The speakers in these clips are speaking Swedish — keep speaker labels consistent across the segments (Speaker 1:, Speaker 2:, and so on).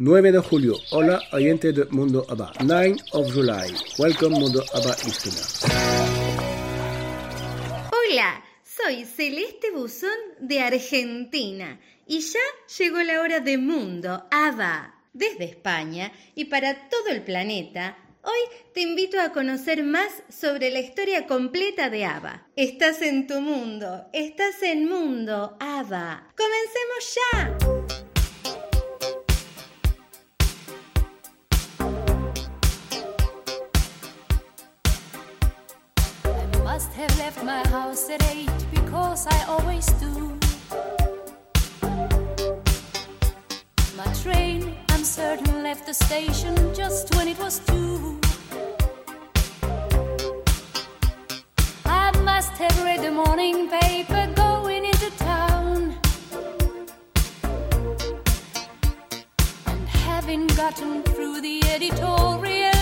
Speaker 1: 9 de julio. Hola, oyente de Mundo ABBA. 9 of July. Welcome, Mundo ABBA Listener.
Speaker 2: Hola, soy Celeste Buzón de Argentina y ya llegó la hora de Mundo ABBA. Desde España y para todo el planeta, hoy te invito a conocer más sobre la historia completa de ABBA. Estás en tu mundo, estás en Mundo ABBA. ¡Comencemos ya!
Speaker 3: I've left my house at eight because I always do. My train, I'm certain, left the station just when it was two. I must have read the morning paper going into town. And having gotten through the editorial.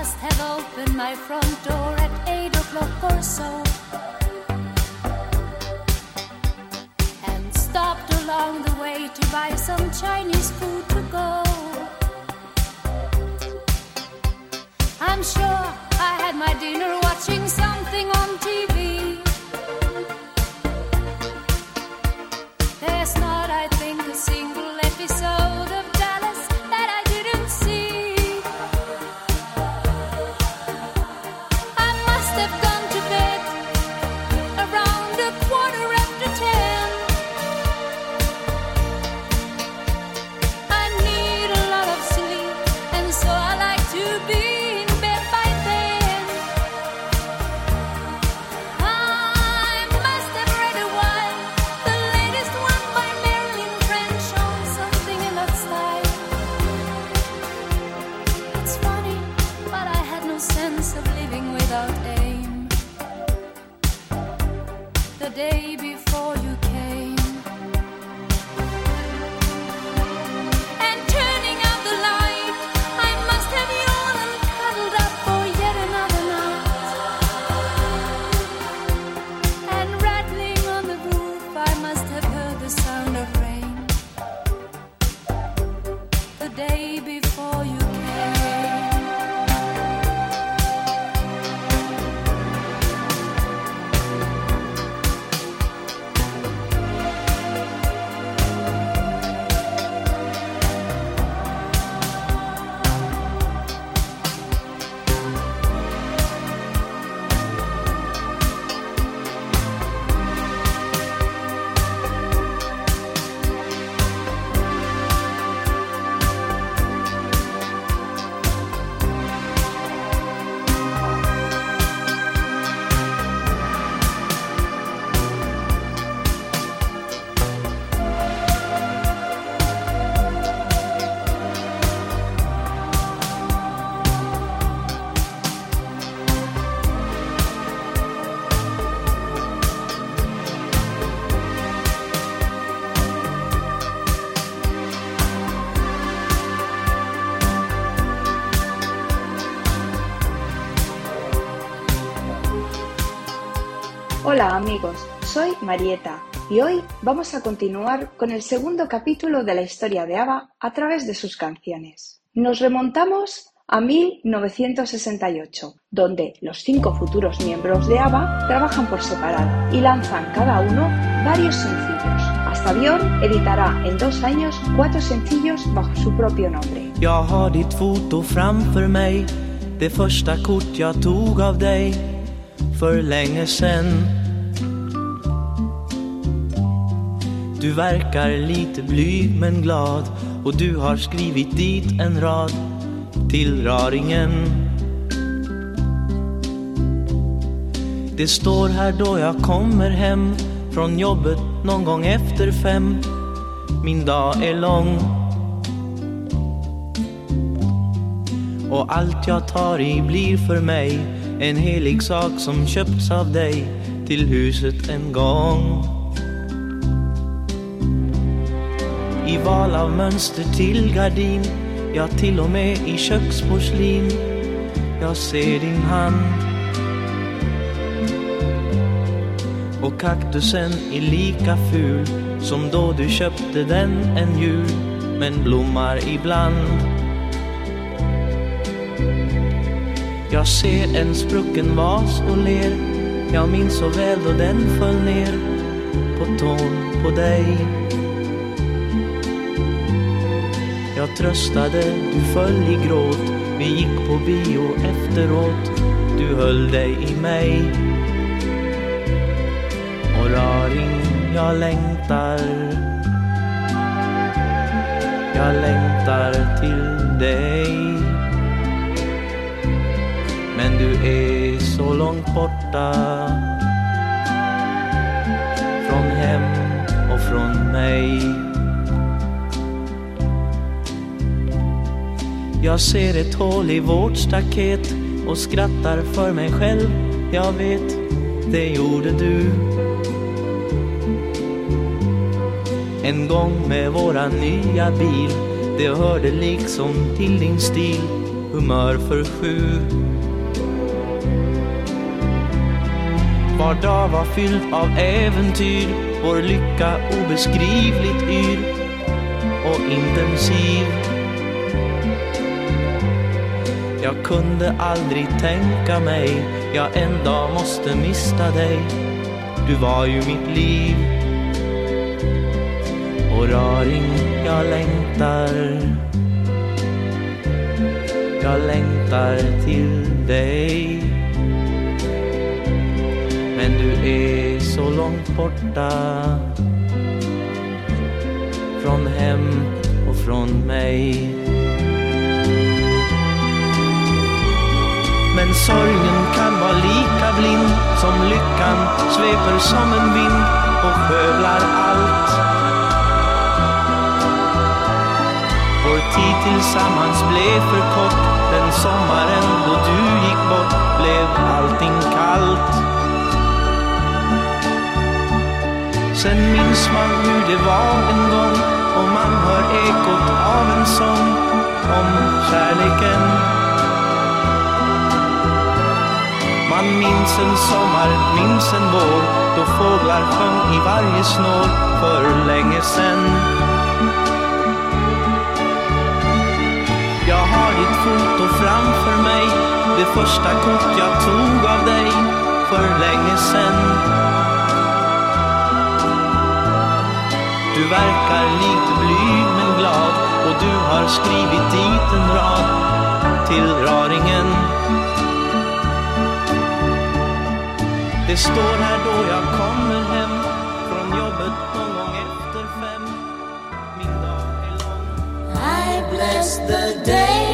Speaker 3: must have opened my front door at eight o'clock or so. And stopped along the way to buy some Chinese food to go. I'm sure I had my dinner watching something on TV.
Speaker 4: Hola amigos, soy Marieta y hoy vamos a continuar con el segundo capítulo de la historia de ABBA a través de sus canciones. Nos remontamos a 1968, donde los cinco futuros miembros de ABBA trabajan por separado y lanzan cada uno varios sencillos. Hasta Björn editará en dos años cuatro sencillos bajo su propio nombre.
Speaker 5: Du verkar lite blyg men glad. Och du har skrivit dit en rad. Till raringen. Det står här då jag kommer hem. Från jobbet någon gång efter fem. Min dag är lång. Och allt jag tar i blir för mig. En helig sak som köpts av dig. Till huset en gång. I val av mönster till gardin, ja till och med i köksporslin. Jag ser din hand. Och kaktusen är lika ful som då du köpte den en jul, men blommar ibland. Jag ser en sprucken vas och ler Jag minns så väl då den föll ner På tån på dig Jag tröstade, du föll i gråt. Vi gick på bio efteråt. Du höll dig i mig. Och raring, jag längtar. Jag längtar till dig. Men du är så långt borta. Från hem och från mig. Jag ser ett hål i vårt staket och skrattar för mig själv. Jag vet, det gjorde du. En gång med våran nya bil Det hörde liksom till din stil. Humör för sju. Var dag var fylld av äventyr Vår lycka obeskrivligt yr och intensiv. Jag kunde aldrig tänka mig Jag en dag måste mista dig. Du var ju mitt liv. Och raring, jag längtar. Jag längtar till dig. Men du är så långt borta. Från hem och från mig. Men sorgen kan vara lika blind Som lyckan sveper som en vind och skövlar allt. Vår tid tillsammans blev för kort. Den sommaren då du gick bort blev allting kallt. Sen minns man hur det var en gång och man hör ekot av en sång om kärleken. Man minns en sommar, minns en vår då fåglar sjöng i varje snår för länge sen. Jag har ditt foto framför mig, det första kort jag tog av dig för länge sen. Du verkar lite blyg men glad och du har skrivit dit en rad till raringen. Det står här då jag kommer hem från jobbet någon gång efter fem. Min dag är lång.
Speaker 6: I bless the day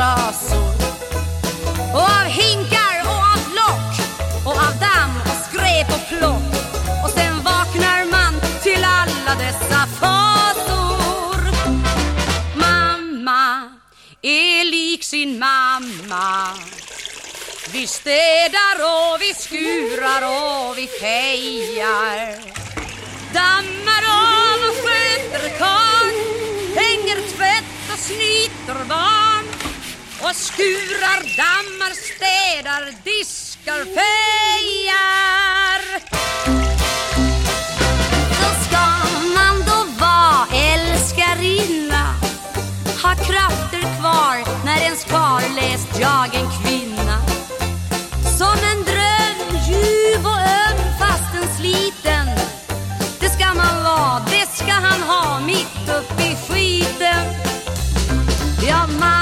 Speaker 6: brasor och av hinkar och av lock och av damm och skräp och plock. Och sen vaknar man till alla dessa fasor. Mamma är lik sin mamma. Vi städar och vi skurar och vi fejar. Dammar av och sköter kan Hänger tvätt och snyter barn. Och skurar, dammar, städar, diskar, fejar? Så ska man då vara älskarinna. Ha krafter kvar när ens karl läst jag en kvinna. Som en dröm, ljuv och öm fastän sliten. Det ska man vara, det ska han ha mitt upp i skiten. Ja, man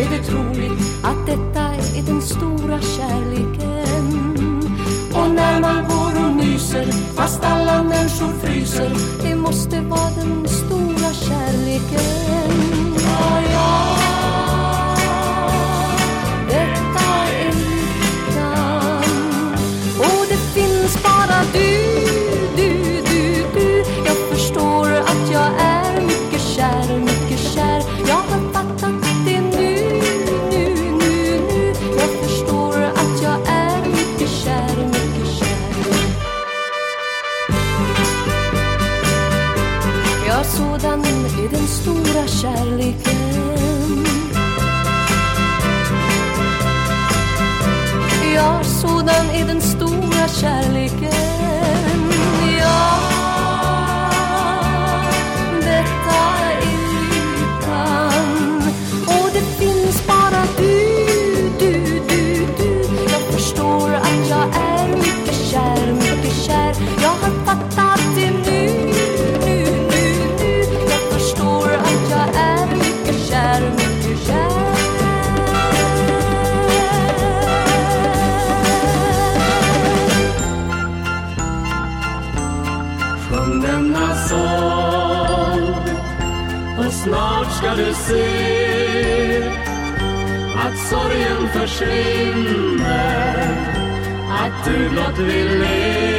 Speaker 6: är det
Speaker 7: troligt att detta är den stora kärleken. Och när man går och nyser fast alla människor fryser, det måste vara den stora kärleken. Ja, ja. Detta är lyckan. Och det finns bara du kärleken.
Speaker 8: Se att sorgen försvinner, att du blott vill le.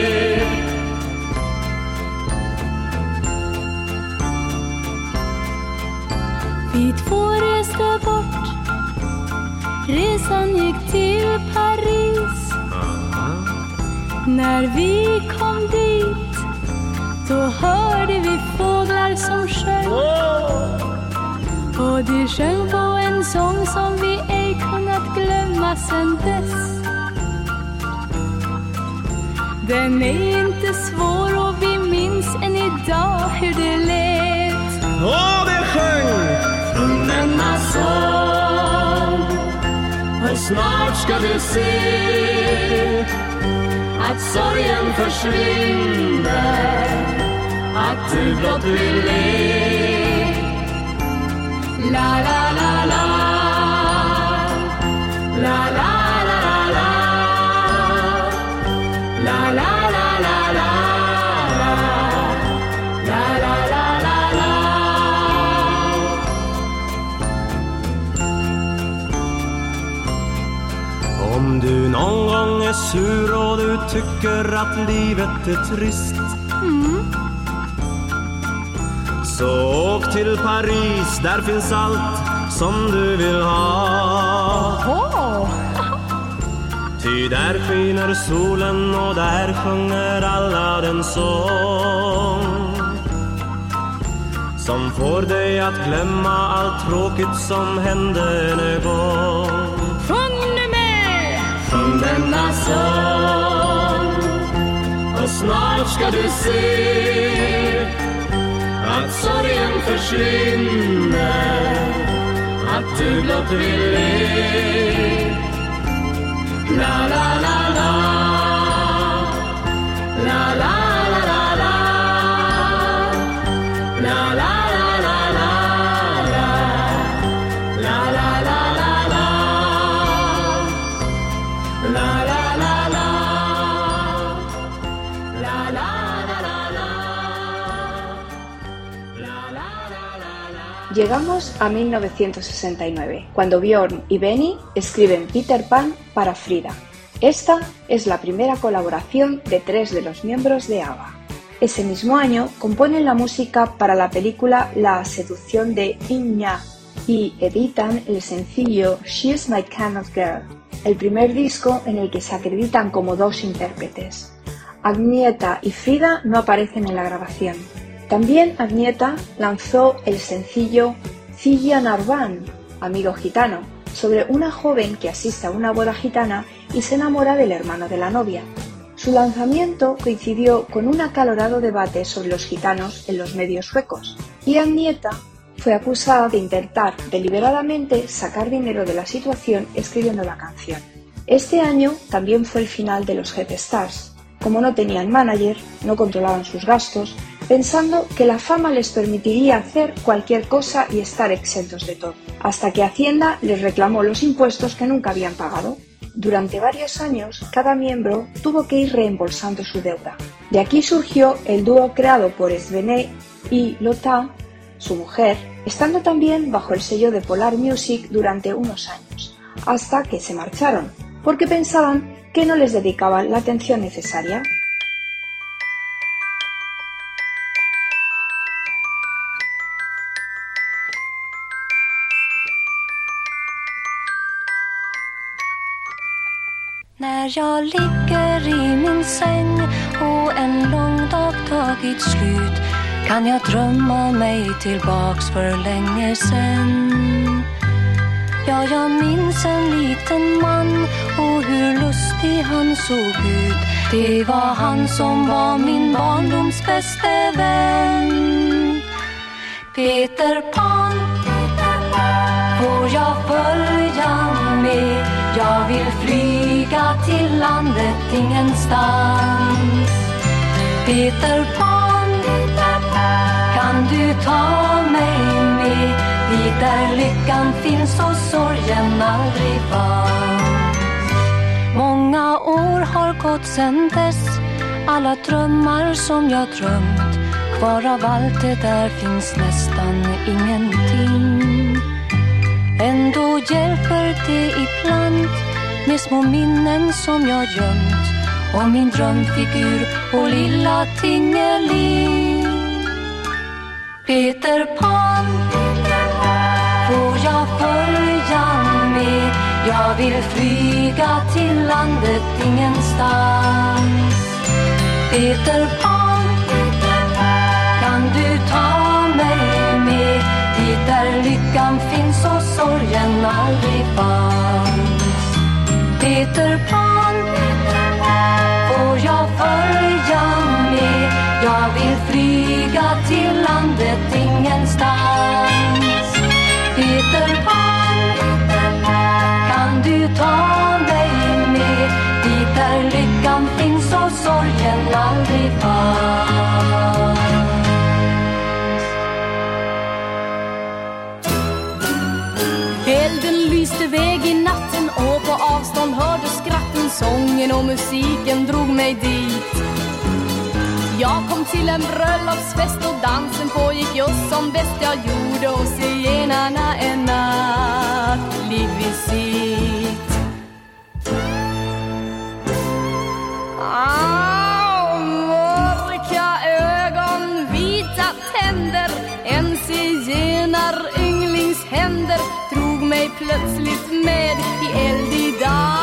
Speaker 7: Vi två reste bort. Resan gick till Paris. När vi kom dit Då hörde vi fåglar som sjöng Och de sjöng på en sång som vi ej kunnat glömma sen dess Den är inte svår och vi minns än idag hur det lät
Speaker 5: Och det sjöng!
Speaker 8: Sjung denna sång och snart ska du se att sorgen försvinner, att du blott vill le.
Speaker 5: Om du någon gång är sur och du tycker att livet är trist Så åk till Paris, där finns allt som du vill ha. Ty där skiner solen och där sjunger alla den sång. Som får dig att glömma allt tråkigt som hände en gång.
Speaker 7: Sjung nu med!
Speaker 8: Sjung denna sång och snart ska du se att sorgen försvinner, att du blott vill le. La, la, la, la. La, la,
Speaker 4: Llegamos a 1969, cuando Bjorn y Benny escriben Peter Pan para Frida. Esta es la primera colaboración de tres de los miembros de ABBA. Ese mismo año componen la música para la película La seducción de Iña y editan el sencillo She's My Kind of Girl, el primer disco en el que se acreditan como dos intérpretes. Agnieta y Frida no aparecen en la grabación. También Agnieta lanzó el sencillo Cilla Narvan, amigo gitano, sobre una joven que asiste a una boda gitana y se enamora del hermano de la novia. Su lanzamiento coincidió con un acalorado debate sobre los gitanos en los medios suecos, y Agnieta fue acusada de intentar deliberadamente sacar dinero de la situación escribiendo la canción. Este año también fue el final de los Head Stars. Como no tenían manager, no controlaban sus gastos, pensando que la fama les permitiría hacer cualquier cosa y estar exentos de todo, hasta que Hacienda les reclamó los impuestos que nunca habían pagado. Durante varios años, cada miembro tuvo que ir reembolsando su deuda. De aquí surgió el dúo creado por Svené y Lotta, su mujer, estando también bajo el sello de Polar Music durante unos años, hasta que se marcharon, porque pensaban que no les dedicaban la atención necesaria.
Speaker 7: När jag ligger i min säng och en lång dag tagit slut kan jag drömma mig tillbaks för länge sen. Ja, jag minns en liten man och hur lustig han såg ut Det var han som var min barndoms bäste vän. Peter Pan, får jag följa med? Jag vill flyga till landet ingenstans. Peter Pan, kan du ta mig med dit där lyckan finns och sorgen aldrig fanns? Många år har gått sen dess Alla drömmar som jag drömt Kvar av allt det där finns nästan ingenting Ändå hjälper det ibland Med små minnen som jag gömt Om min drömfigur och lilla Tingeling Peter Pan Får jag följa med? Jag vill flyga till landet ingenstans. Peter Pan, där lyckan finns och sorgen aldrig fanns? Peter Pan, får jag följa med? Jag vill flyga till landet ingenstans. Peter Pan, kan du ta mig med dit där lyckan finns och sorgen aldrig fanns?
Speaker 3: Elden väg i natten och på avstånd hördes skratten, sången och musiken drog mig dit. Jag kom till en bröllopsfest och dansen pågick just som bäst jag gjorde hos zigenarna en nattlig visit. Ah, mig plötsligt med i eld idag.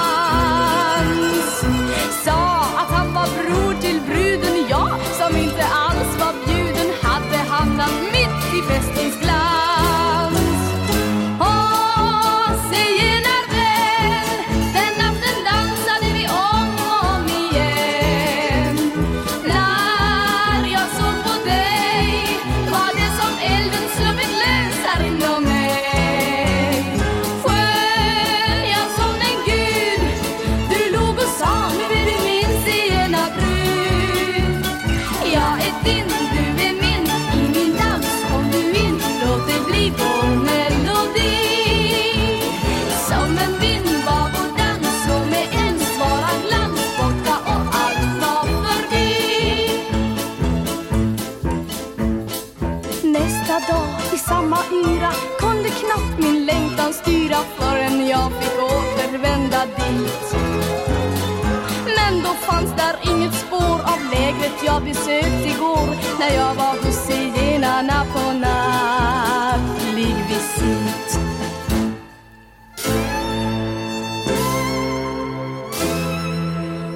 Speaker 3: Jag besökt igår när jag var hos zigenarna på nattlig visit.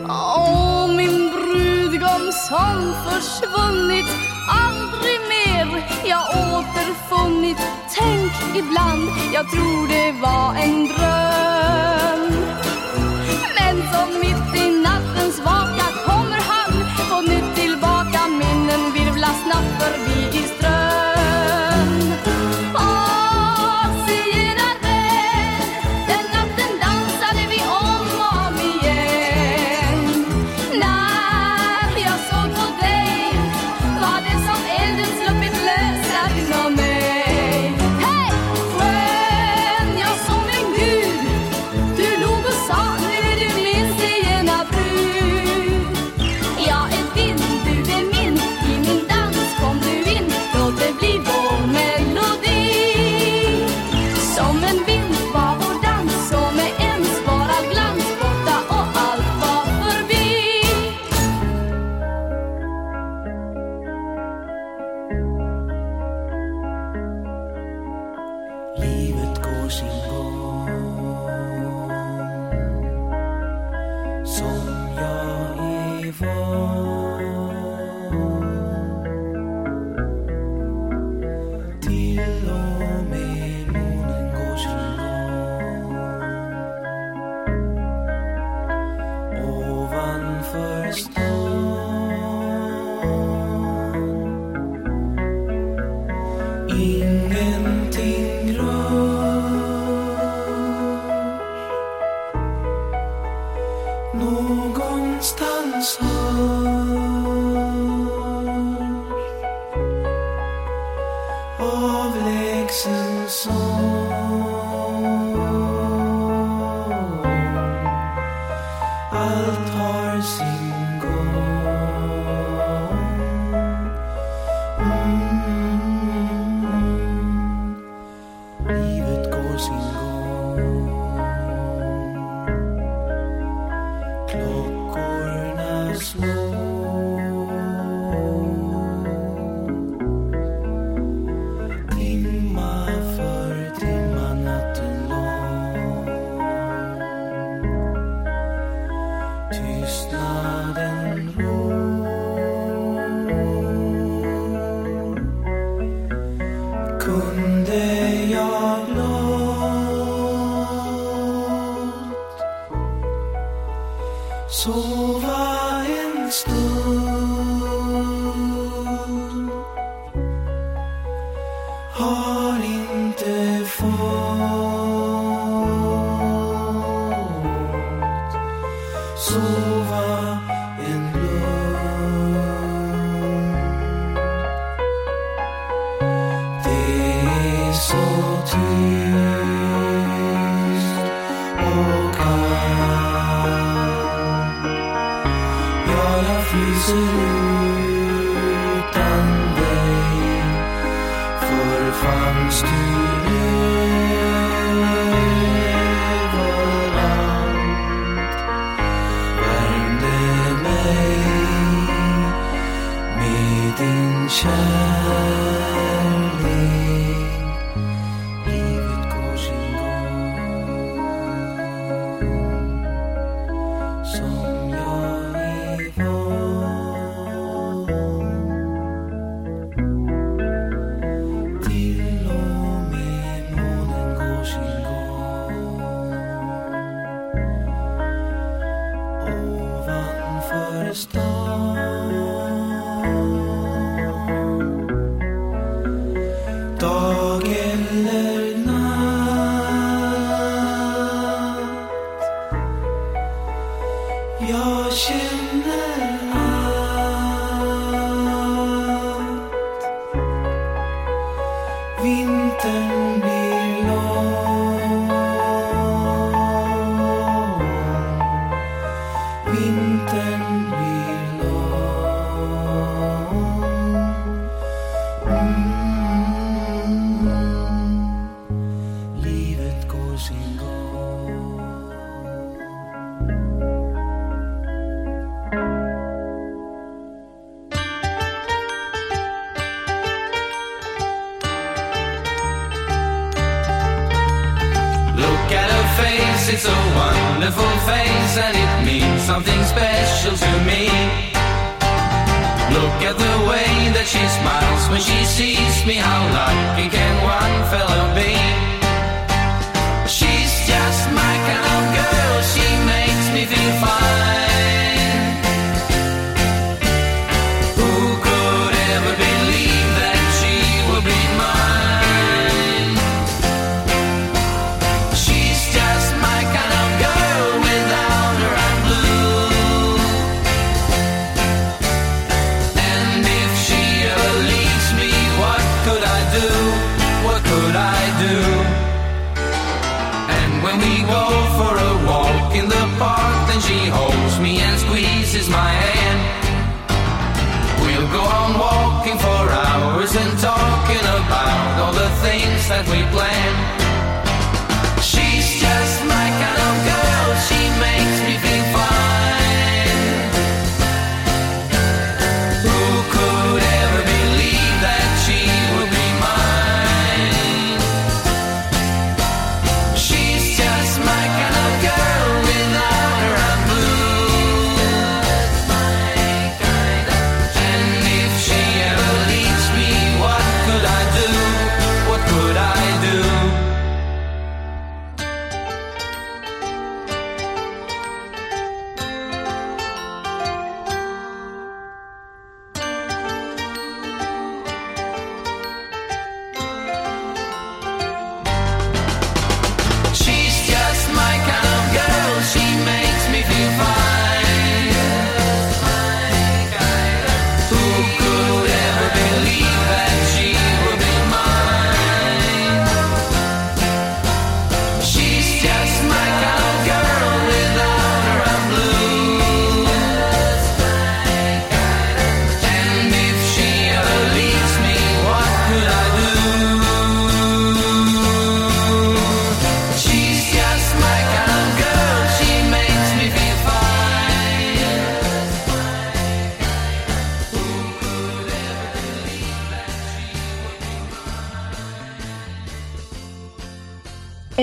Speaker 3: Åh, min brudgum som försvunnit. Aldrig mer. Jag återfunnit. Tänk ibland, jag tror det var en dröm. Men som mitt i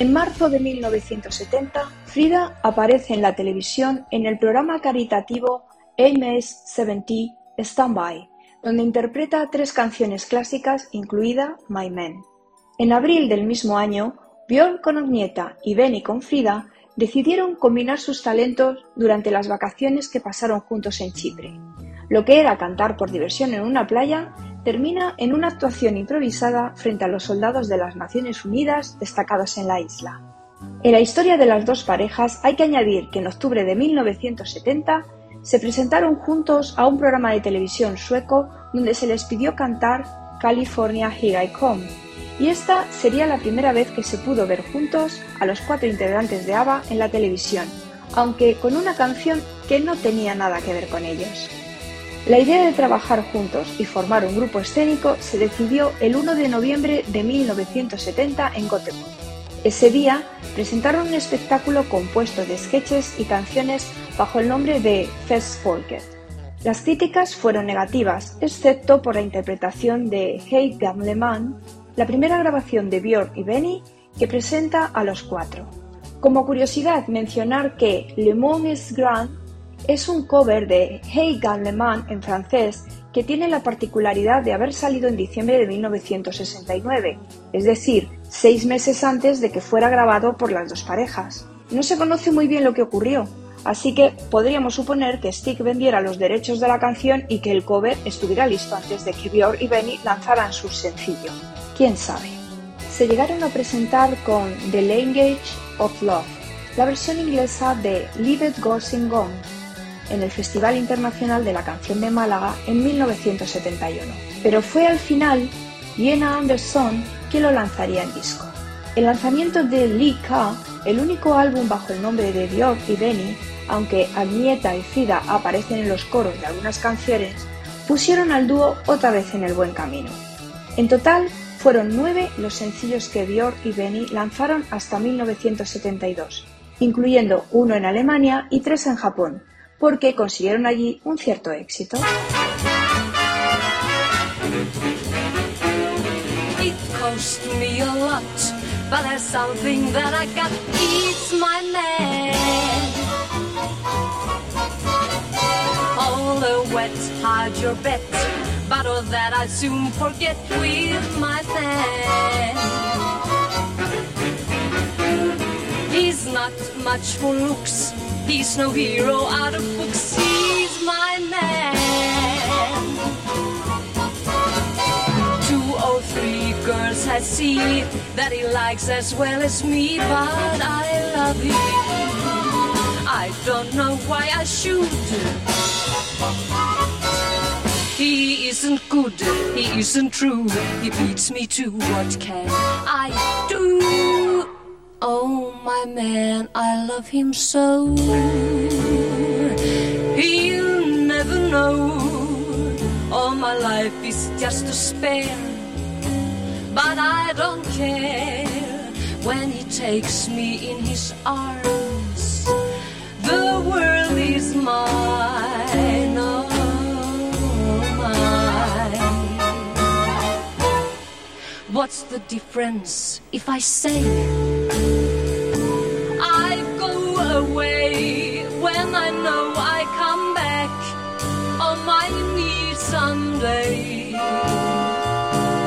Speaker 3: En
Speaker 4: marzo de 1970, Frida aparece en la televisión en el programa caritativo MS-70 Standby, donde interpreta tres canciones clásicas, incluida My Man. En abril del mismo año, Björn con Agneta y Benny con Frida decidieron combinar sus talentos durante las vacaciones que pasaron juntos en Chipre. Lo que era cantar por diversión en una playa termina en una actuación improvisada frente a los soldados de las Naciones Unidas destacados en la isla. En la historia de las dos parejas hay que añadir que en octubre de 1970 se presentaron juntos a un programa de televisión sueco donde se les pidió cantar California Here I Come, y esta sería la primera vez que se pudo ver juntos a los cuatro integrantes de ABBA en la televisión, aunque con una canción que no tenía nada que ver con ellos. La idea de trabajar juntos y formar un grupo escénico se decidió el 1 de noviembre de 1970 en Göteborg. Ese día presentaron un espectáculo compuesto de sketches y canciones bajo el nombre de Fest Folket. Las críticas fueron negativas, excepto por la interpretación de Hey Gamle Man, la primera grabación de Björk y Benny que presenta a los cuatro. Como curiosidad, mencionar que Le Monde est Grand es un cover de Hey Gamle Man en francés que tiene la particularidad de haber salido en diciembre de 1969, es decir, seis meses antes de que fuera grabado por las dos parejas. No se conoce muy bien lo que ocurrió, así que podríamos suponer que Stick vendiera los derechos de la canción y que el cover estuviera listo antes de que Björk y Benny lanzaran su sencillo. ¿Quién sabe? Se llegaron a presentar con The Language of Love, la versión inglesa de Leave It Goes Gone, en el Festival Internacional de la Canción de Málaga en 1971. Pero fue al final Jenna Anderson quien lo lanzaría en disco. El lanzamiento de Lee K, el único álbum bajo el nombre de Björk y Benny, aunque Agnieta y Frida aparecen en los coros de algunas canciones, pusieron al dúo otra vez en el buen camino. En total, fueron nueve los sencillos que Björk y Benny lanzaron hasta 1972, incluyendo uno en Alemania y tres en Japón, porque consiguieron allí un cierto éxito.
Speaker 7: It cost me a lot, but there's something that I got. It's my man. All the wet, hide your bet, but all that I soon forget with my man. He's not much for looks. He's no hero out of books. He's my man. Two or three girls I see that he likes as well as me, but I love him. I don't know why I should. He isn't good, he isn't true. He beats me to what can I do? Oh, my man, I love him so. He'll never know. All my life is just a spare. But I don't care when he takes me in his arms. The world is mine, oh, mine. What's the difference if I say I go away when I know I come back on my knees someday?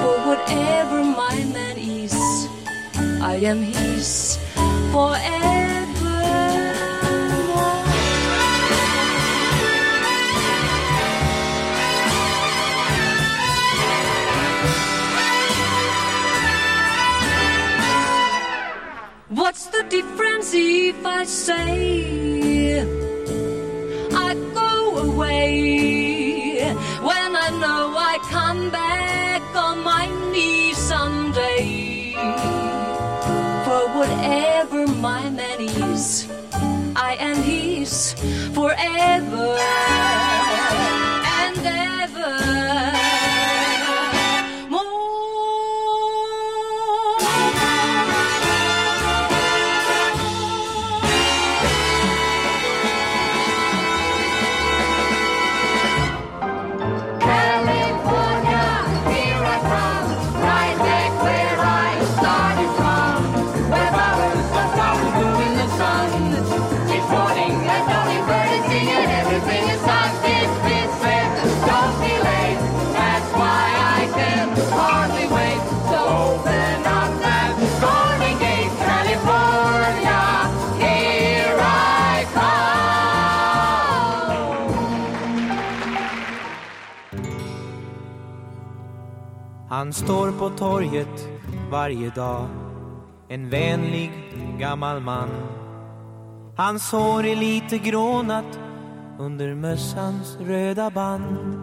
Speaker 7: For whatever my man is, I am his forever. I
Speaker 5: Han står på torget varje dag. En vänlig gammal man. Hans hår är lite grånat under mössans röda band.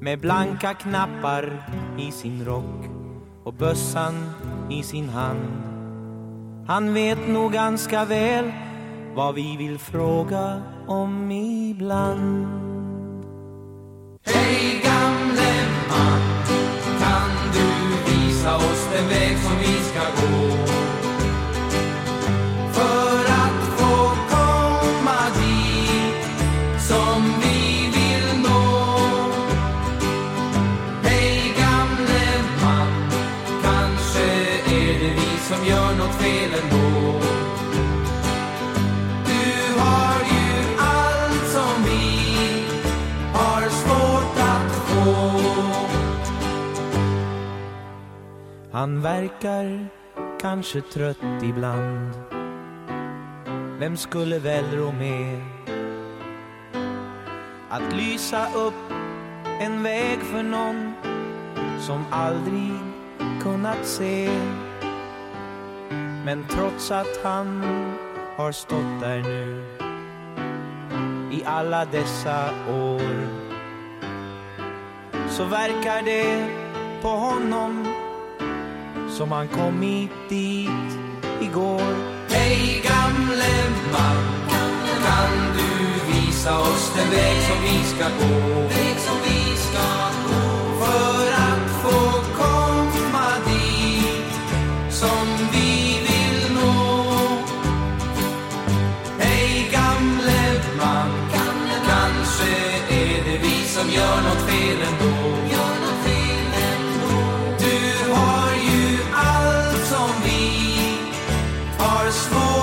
Speaker 5: Med blanka knappar i sin rock och bössan i sin hand. Han vet nog ganska väl vad vi vill fråga om ibland.
Speaker 9: Hej visa oss den väg som vi ska gå? För att få komma dit som vi vill nå. Hej gamle man, kanske är det vi som gör nåt fel ändå.
Speaker 5: Han verkar kanske trött ibland. Vem skulle väl rå med Att lysa upp en väg för någon Som aldrig kunnat se? Men trots att han har stått där nu I alla dessa år Så verkar det på honom som han kommit dit igår
Speaker 9: Hej gamle man, kan du visa oss den väg som vi ska gå? Väg som vi ska gå. För
Speaker 3: forest
Speaker 10: full.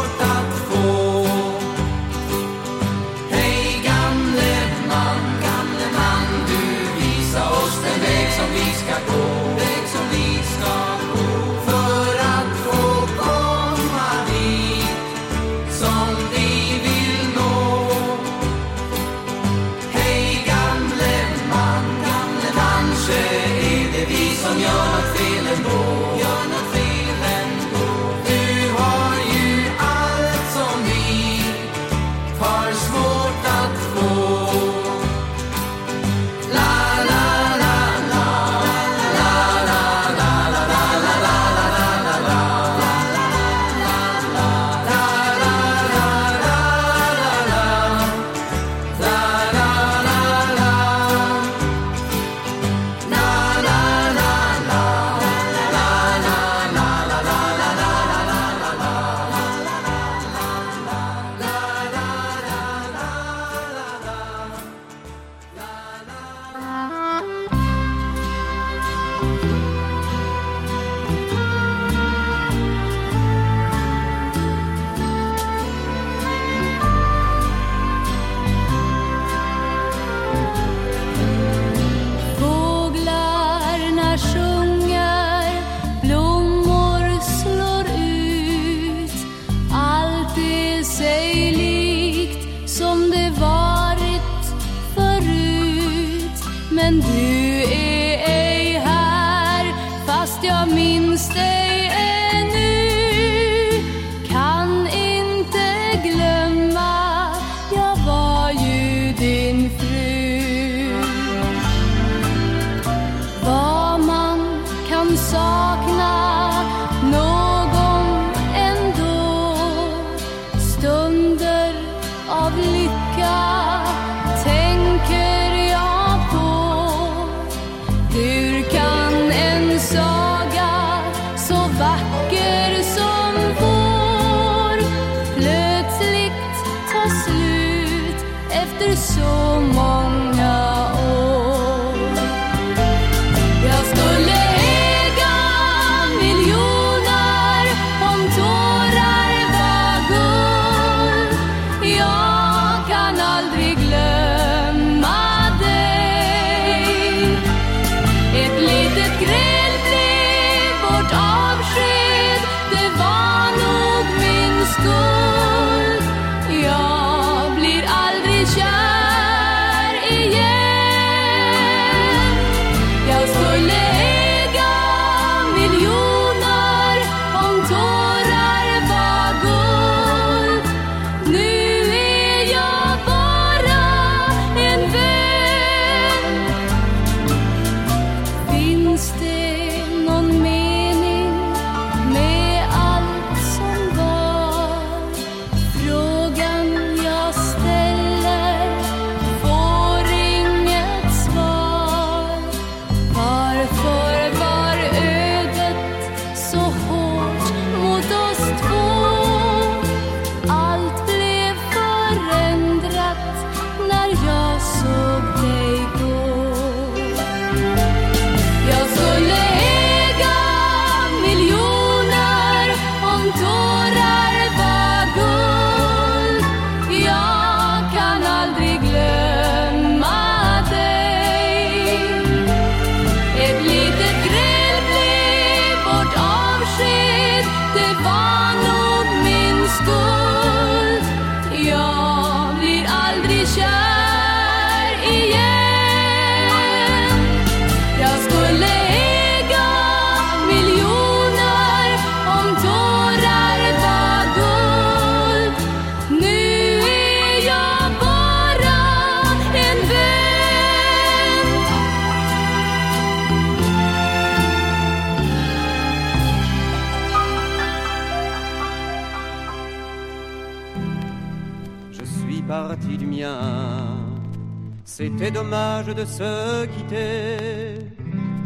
Speaker 10: C'était dommage de se quitter,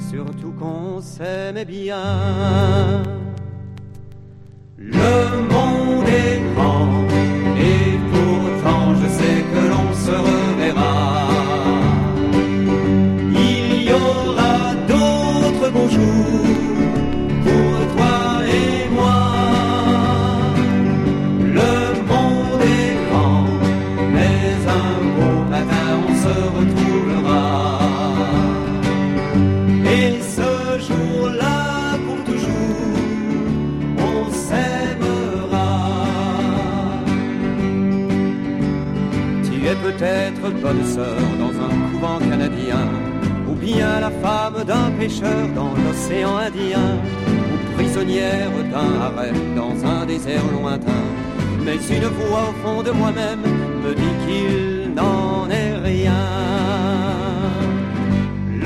Speaker 10: surtout qu'on s'aimait bien. Le monde est grand et pourtant je sais que bonne sœur dans un couvent canadien, ou bien la femme d'un pêcheur dans l'océan Indien, ou prisonnière d'un harem dans un désert lointain. Mais une voix au fond de moi-même me dit qu'il n'en est rien.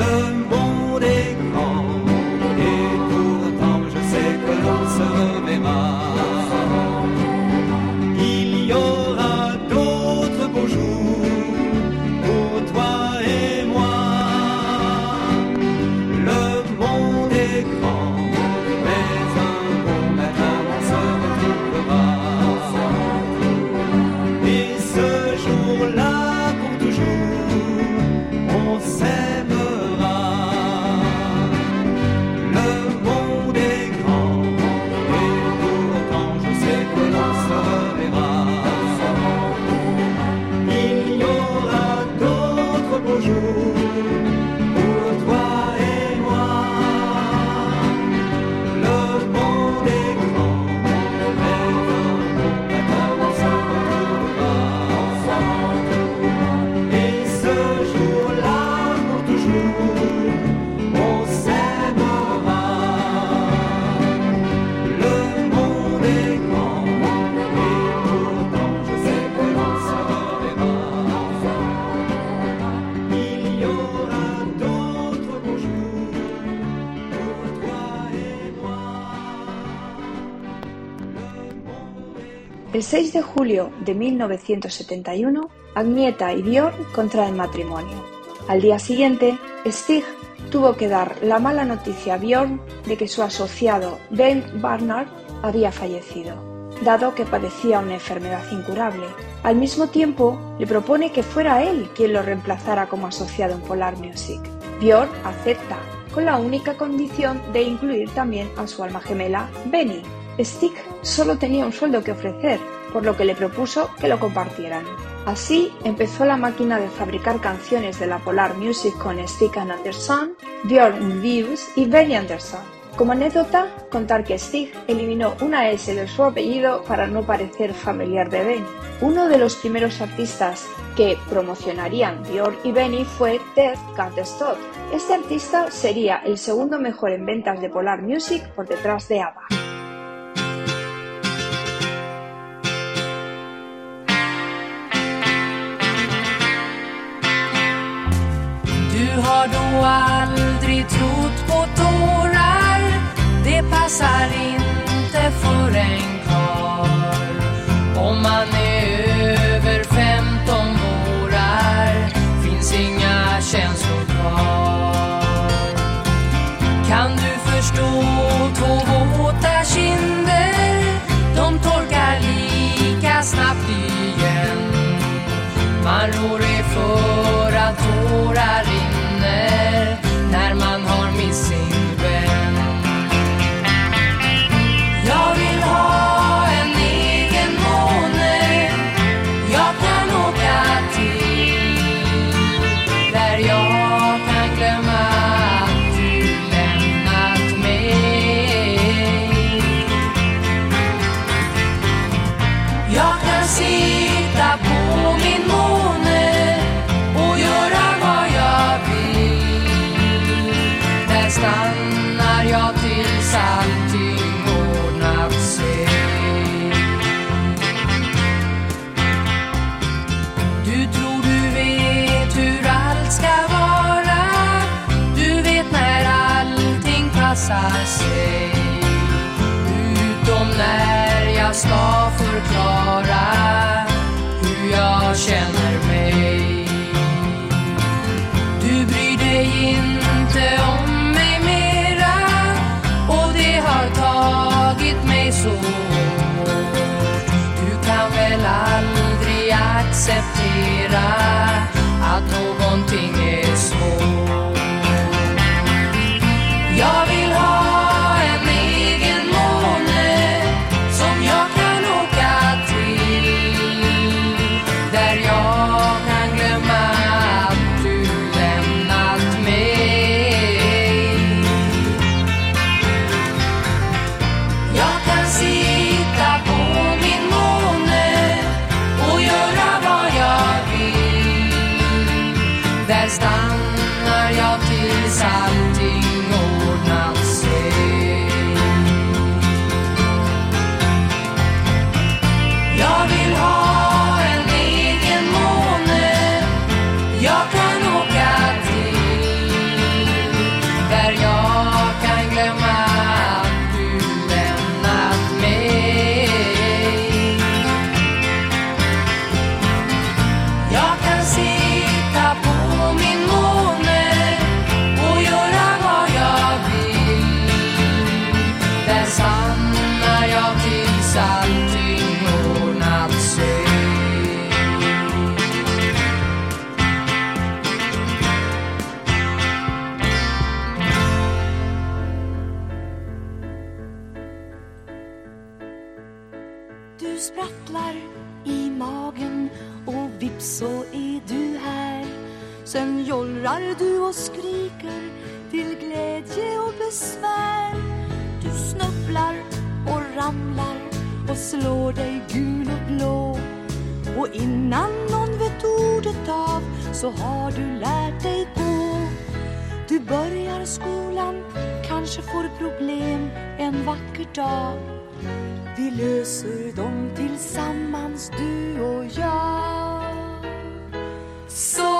Speaker 10: Le monde est grand et pourtant je sais que l'on se
Speaker 4: El 6 de julio de 1971, Agnieta y Björn contraen matrimonio. Al día siguiente, Stig tuvo que dar la mala noticia a Björn de que su asociado Ben Barnard había fallecido, dado que padecía una enfermedad incurable. Al mismo tiempo, le propone que fuera él quien lo reemplazara como asociado en Polar Music. Björn acepta, con la única condición de incluir también a su alma gemela, Benny. Stick solo tenía un sueldo que ofrecer, por lo que le propuso que lo compartieran. Así empezó la máquina de fabricar canciones de la Polar Music con Stick and Anderson, Björn Views y Benny Anderson. Como anécdota, contar que Stig eliminó una S de su apellido para no parecer familiar de Benny. Uno de los primeros artistas que promocionarían Björn y Benny fue Ted Gärdestad. Este artista sería el segundo mejor en ventas de Polar Music por detrás de ABBA.
Speaker 11: Har då aldrig trott på tårar. Det passar inte för en karl. Om man är över 15 vårar Finns inga känslor kvar. Kan du förstå två våta kinder? De torkar lika snabbt igen. Man rår
Speaker 12: slår dig gul och blå. Och innan någon vet ordet av så har du lärt dig gå. Du börjar skolan, kanske får problem en vacker dag. Vi löser dem tillsammans, du och jag.
Speaker 11: Så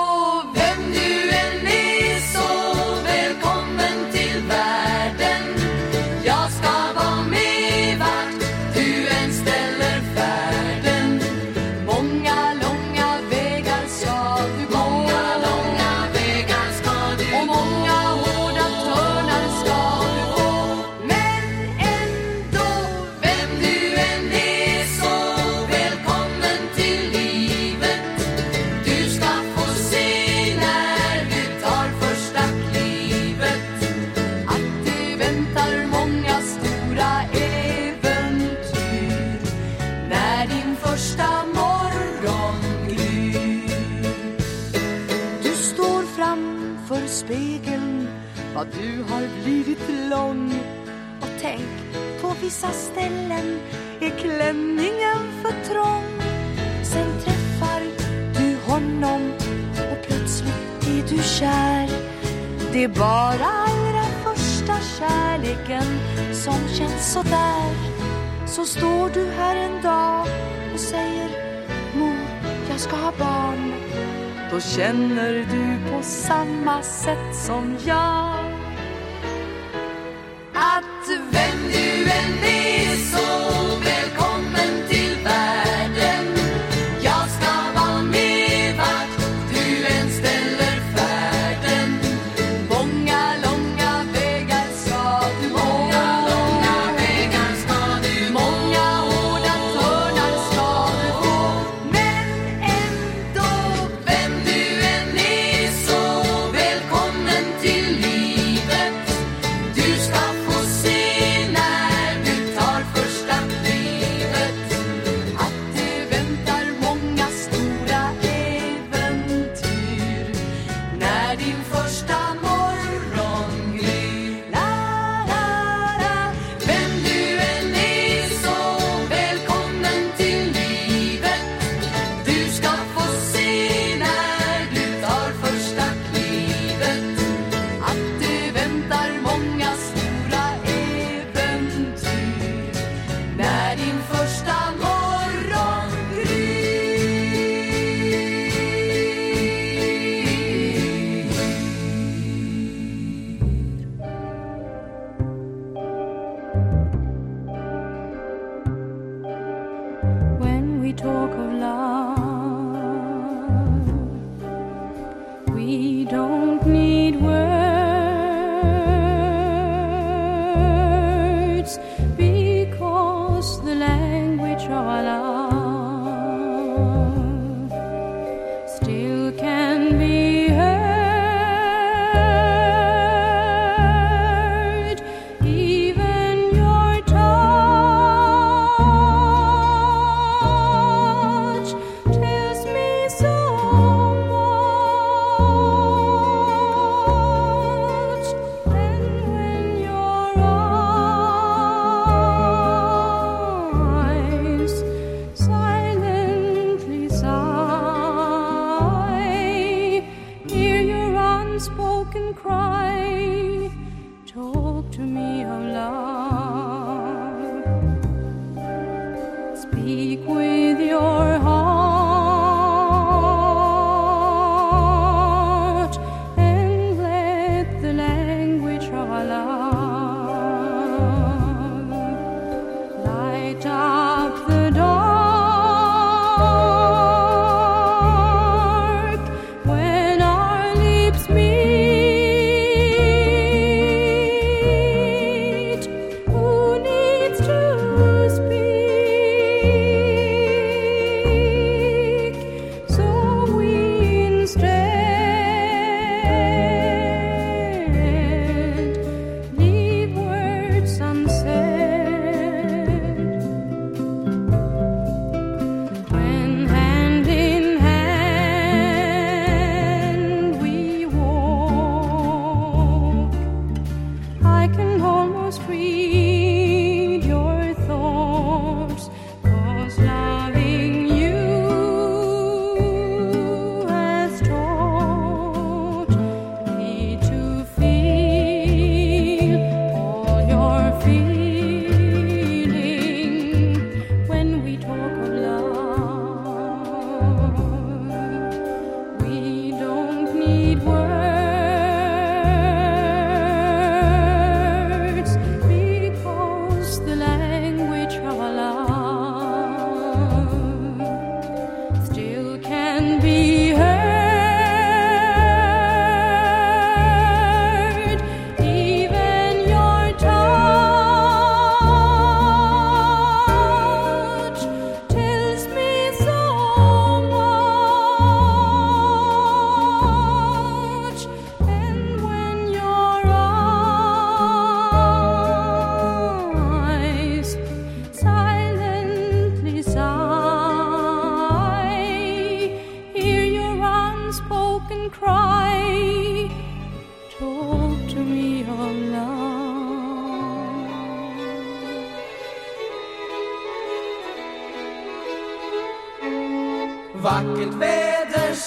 Speaker 11: Det
Speaker 12: är bara allra första kärleken som känns så där. Så står du här en dag och säger Mor, jag ska ha barn. Då känner du på samma sätt som jag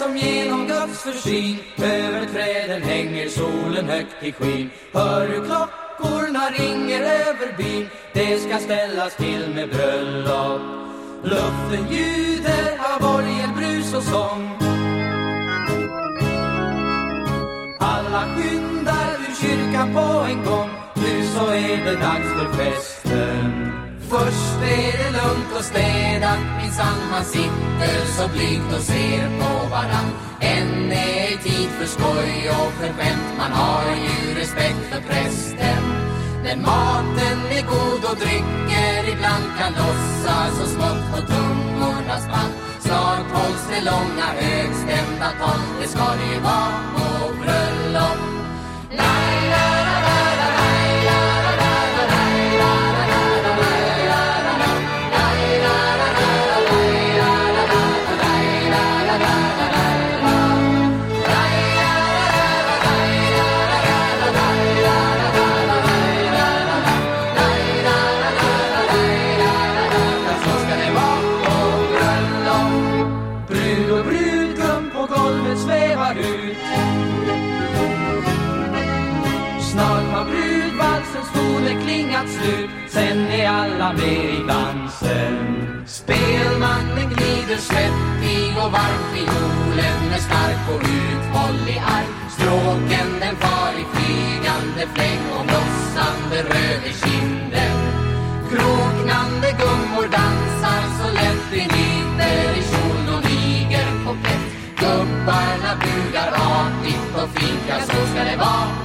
Speaker 13: som genom Guds försyn. Över träden hänger solen högt i skyn. Hör hur klockorna ringer över byn. Det ska ställas till med bröllop. Luften ljuder av orgelbrus och sång. Alla skyndar ur kyrkan på en gång. Nu så är det dags för festen. Först är det lugnt och städat. Minsann man sitter så blygt och ser på varann. Än är tid för skoj och för skämt. Man har ju respekt för prästen. När maten är god och drycker ibland kan lossa så smått på tungornas band. Snart hålls det långa högstämda tal. Det ska det ju vara på bröllop. Alla med i dansen Spelmannen glider svettig och varm Fiolen är stark och uthållig arm. Stråken den far i flygande fläng Och blossande röd i kinden. Kroknande gummor dansar så lätt i nyter i kjol och niger på plätt Gubbarna bugar artigt och fint, ja så ska det vara.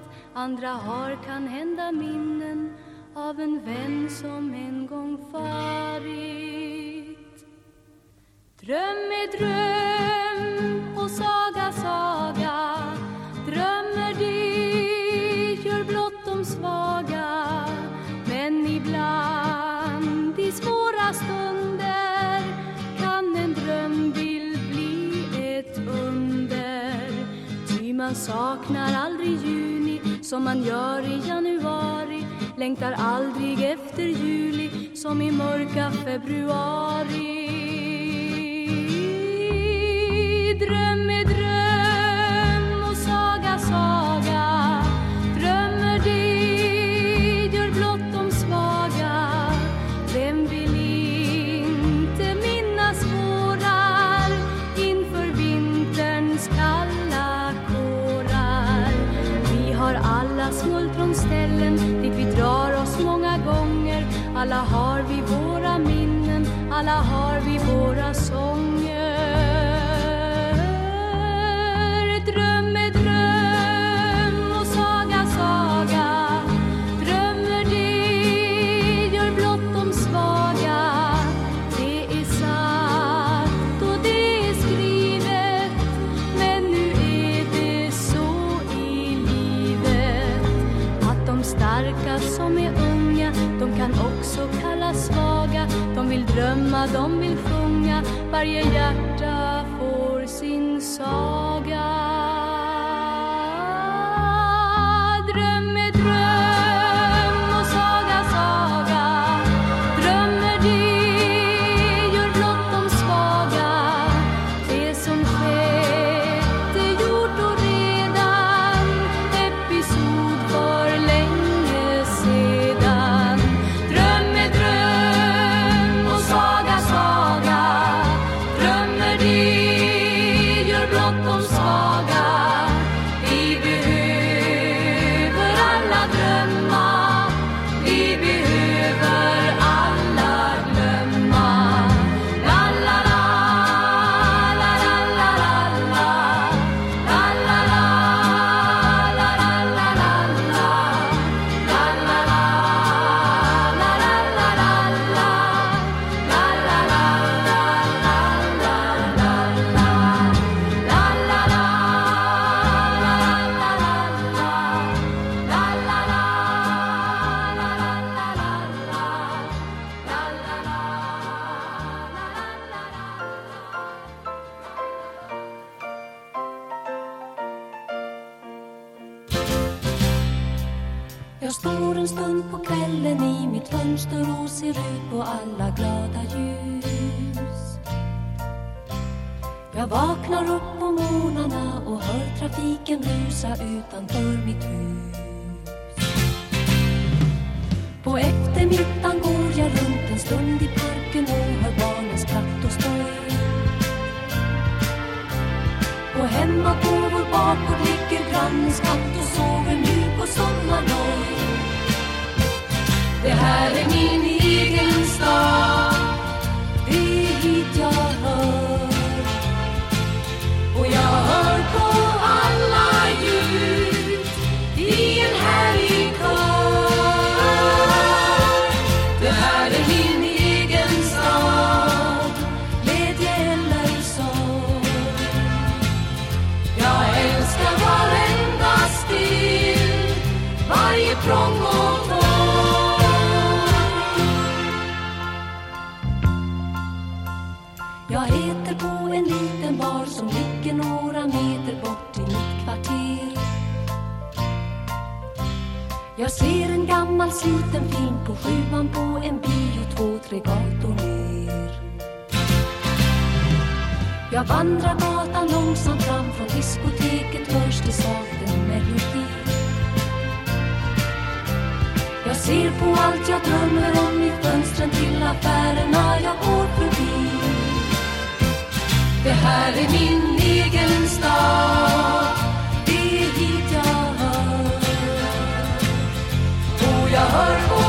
Speaker 3: Andra har kan hända minnen av en vän som en gång farit. Dröm är dröm som man gör i januari. Längtar aldrig efter juli som i mörka februari. Dröm är dröm och saga saga Alla har vi våra minnen, alla har de vill sjunga varje hjärta
Speaker 7: Feminina. sliten film på sjuan på en bio två, tre gator ner. Jag vandrar gatan långsamt fram från diskoteket hörs det sakta en melodi. Jag ser på allt jag drömmer om i fönstren till affärerna jag går förbi. Det här är min egen stad hör på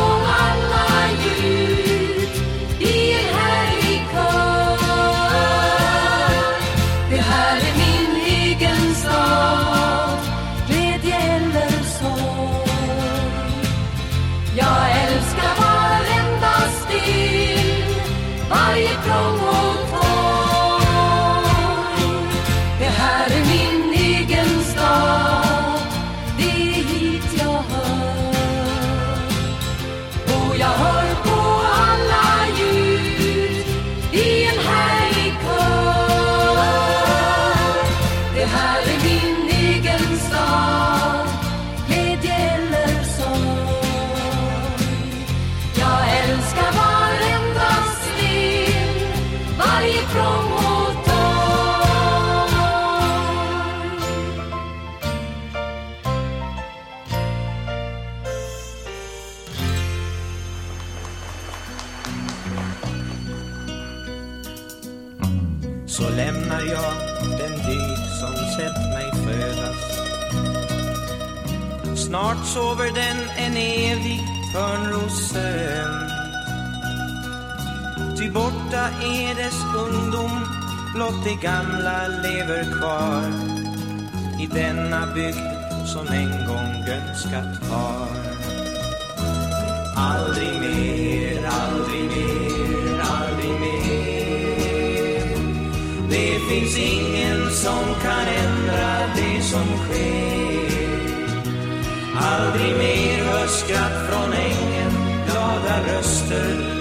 Speaker 5: borta är dess ungdom Blott det gamla lever kvar I denna bygd som en gång grönskat har Aldrig mer, aldrig mer, aldrig mer. Det finns ingen som kan ändra det som sker. Aldrig mer hörs skratt från ängen Glada röster,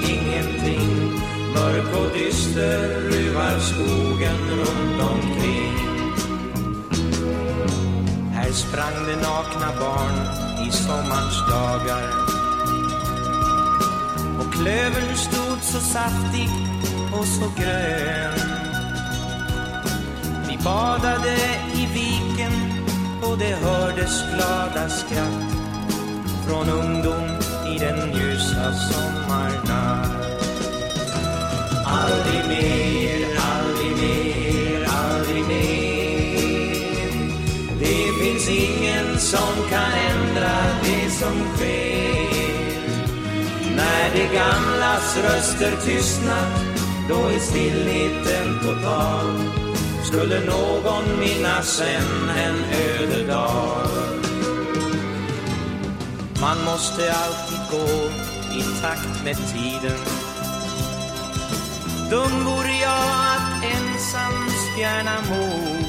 Speaker 5: Mörk och dyster ruvar skogen runt omkring. Här sprang det nakna barn i sommarns dagar Och klövern stod så saftig och så grön. Vi badade i viken och det hördes glada skratt Från ungdom i den ljusa sommaren som kan ändra det som sker. När det gamlas röster tystnat Då är stillheten total Skulle någon minnas än en öde dag? Man måste alltid gå i takt med tiden. Dum vore jag att ensam spjärna mot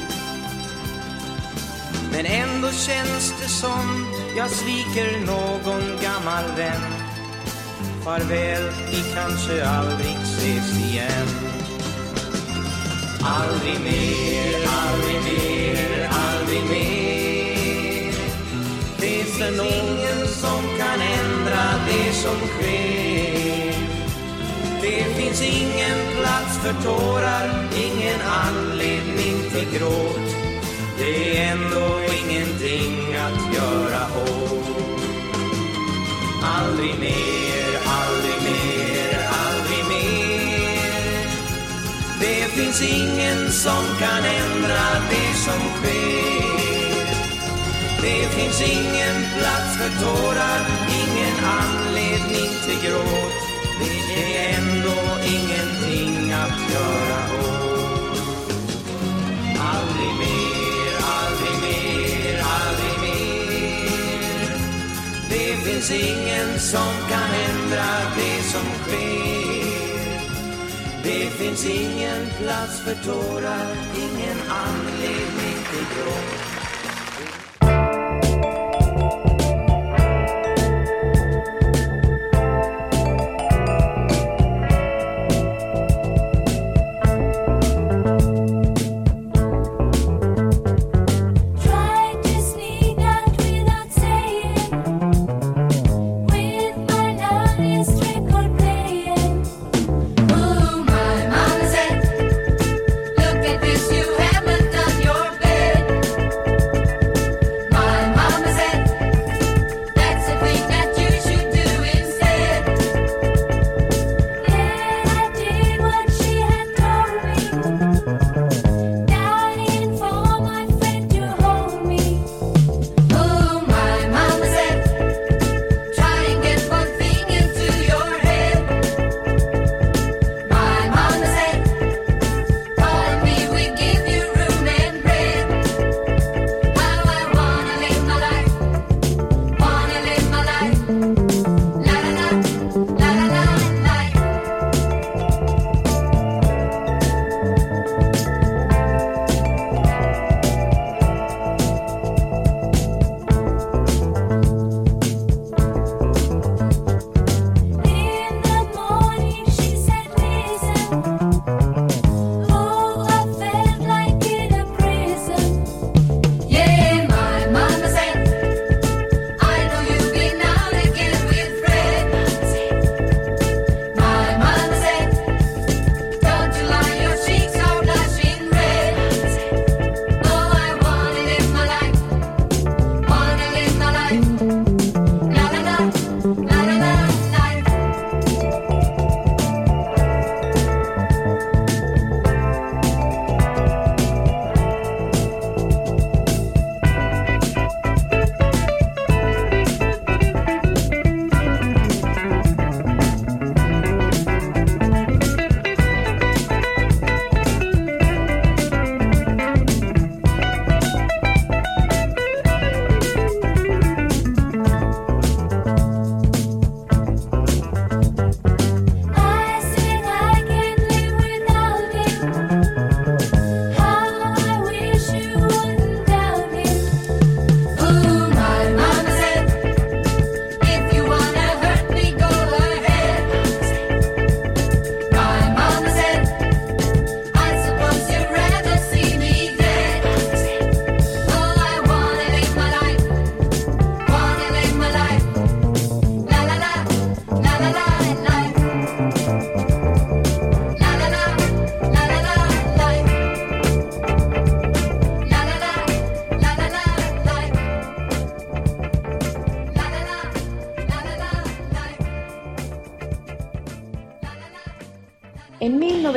Speaker 5: men ändå känns det som jag sviker någon gammal vän. Farväl, vi kanske aldrig ses igen. Aldrig mer, aldrig mer, aldrig mer. Det Finns det som kan ändra det som sker? Det finns ingen plats för tårar Ingen anledning till gråt. Det är ändå ingenting att göra åt. Aldrig mer, aldrig mer, aldrig mer. Det finns ingen som kan ändra det som sker. Det finns ingen plats för tårar Ingen anledning till gråt. Det är ändå ingenting att göra åt. Aldrig mer, finns ingen som kan ändra det som sker. Det finns ingen plats för tårar Ingen anledning till gråt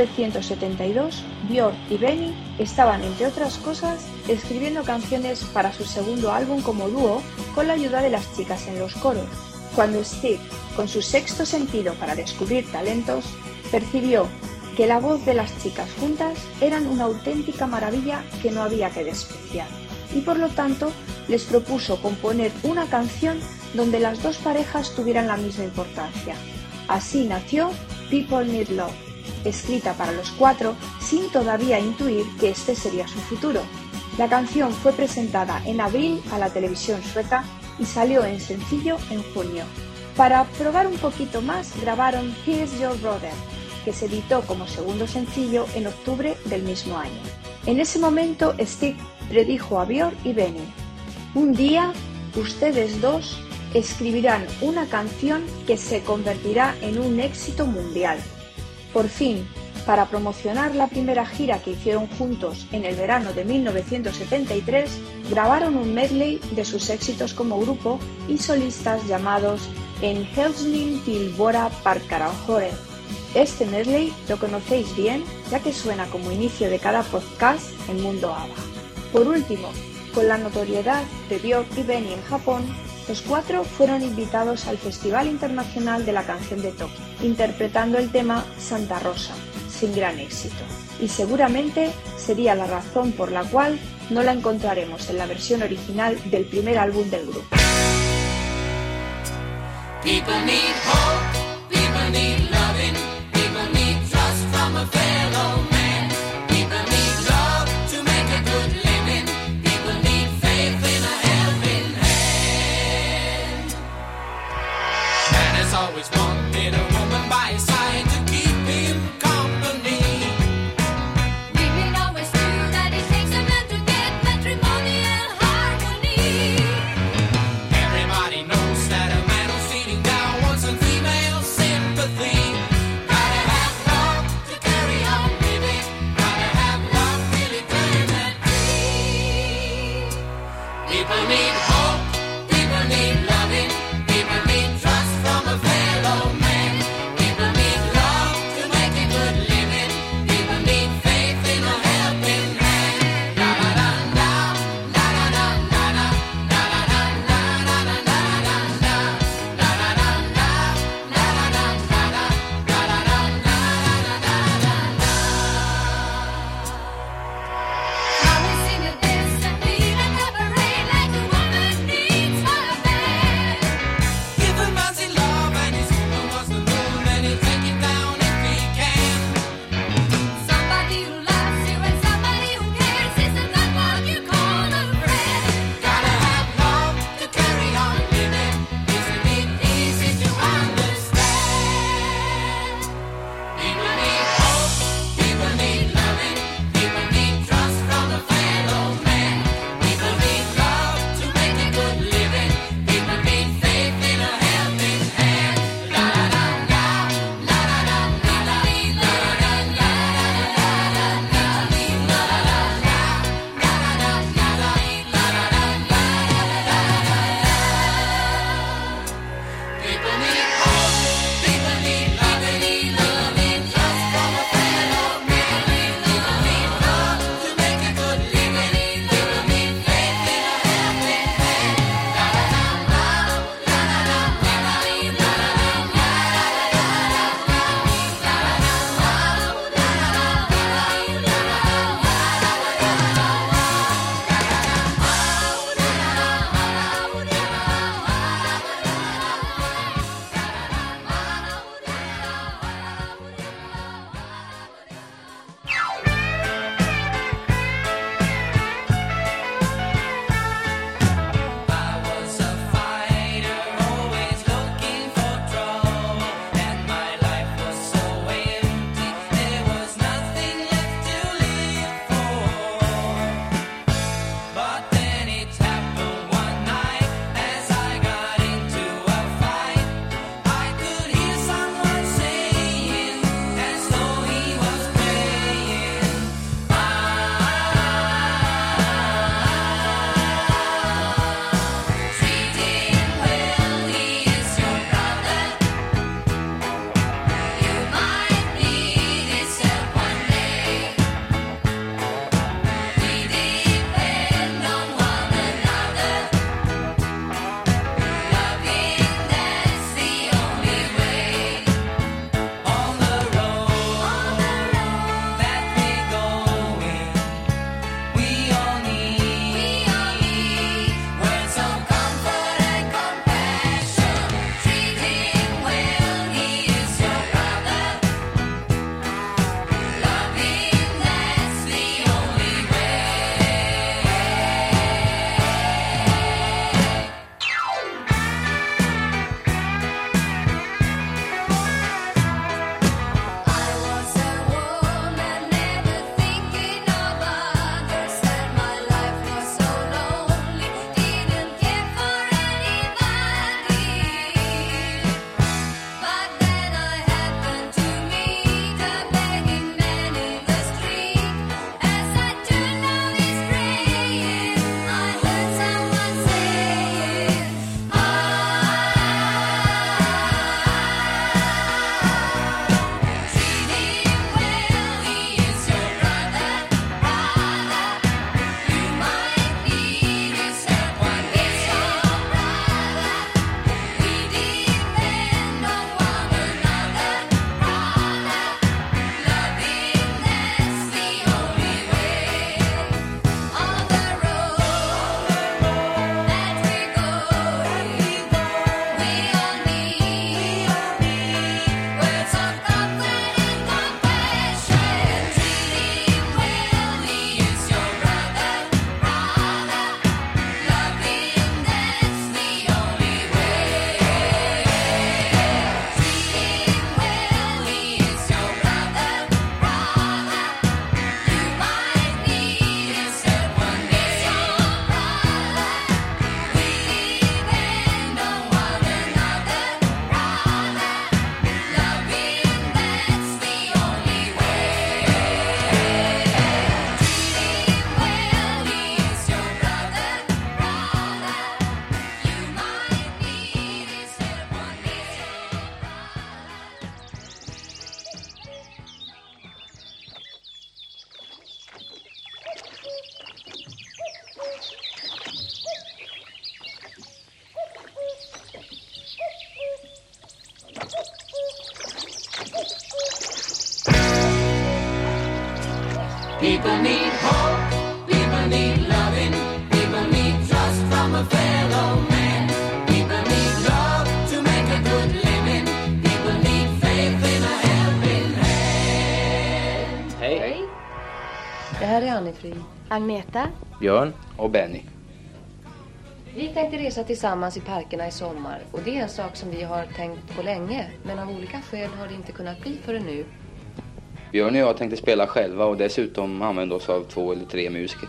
Speaker 4: 1972, Björk y Benny estaban, entre otras cosas, escribiendo canciones para su segundo álbum como dúo con la ayuda de las chicas en los coros. Cuando Steve, con su sexto sentido para descubrir talentos, percibió que la voz de las chicas juntas eran una auténtica maravilla que no había que despreciar, y por lo tanto les propuso componer una canción donde las dos parejas tuvieran la misma importancia. Así nació People Need Love, escrita para los cuatro sin todavía intuir que este sería su futuro. La canción fue presentada en abril a la televisión sueca y salió en sencillo en junio. Para probar un poquito más grabaron Here's Your Brother, que se editó como segundo sencillo en octubre del mismo año. En ese momento Stig predijo a Björk y Benny. Un día, ustedes dos escribirán una canción que se convertirá en un éxito mundial. Por fin, para promocionar la primera gira que hicieron juntos en el verano de 1973, grabaron un medley de sus éxitos como grupo y solistas llamados En Helsning våra parkaranjore. Este medley lo conocéis bien, ya que suena como inicio de cada podcast en Mundo ABBA. Por último, con la notoriedad de Björk y Benny en Japón, los cuatro fueron invitados al Festival Internacional de la Canción de Tokio, interpretando el tema Santa Rosa, sin gran éxito. Y seguramente sería la razón por la cual no la encontraremos en la versión original del primer álbum del grupo.
Speaker 9: Always wanted a
Speaker 14: Är Annie-Frid.
Speaker 15: Agneta?
Speaker 16: Björn och Benny.
Speaker 14: Vi tänkte resa tillsammans i parkerna i sommar och det är en sak som vi har tänkt på länge men av olika skäl har det inte kunnat bli förrän nu.
Speaker 16: Björn och jag tänkte spela själva och dessutom använda oss av två eller tre musiker.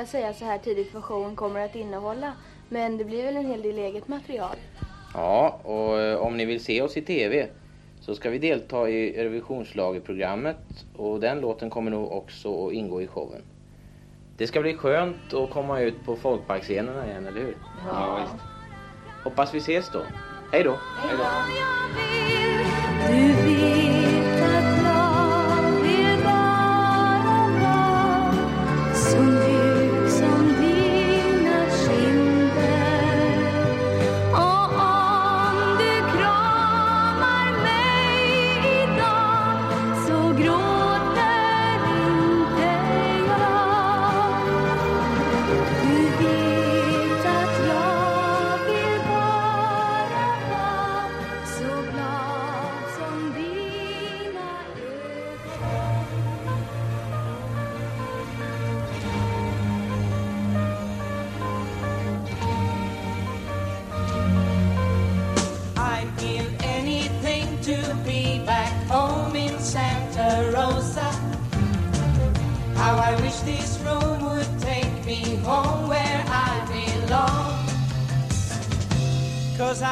Speaker 15: Att säga så här tidigt vad showen kommer att innehålla. Men det blir väl en hel del eget material.
Speaker 17: Ja, och eh, om ni vill se oss i TV så ska vi delta i Eurovisionsschlagerprogrammet och den låten kommer nog också att ingå i showen. Det ska bli skönt att komma ut på folkparksscenerna igen, eller hur?
Speaker 16: Ja, visst.
Speaker 17: Hoppas vi ses då. Hej då!
Speaker 3: Hej då!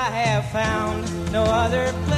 Speaker 9: I have found no other place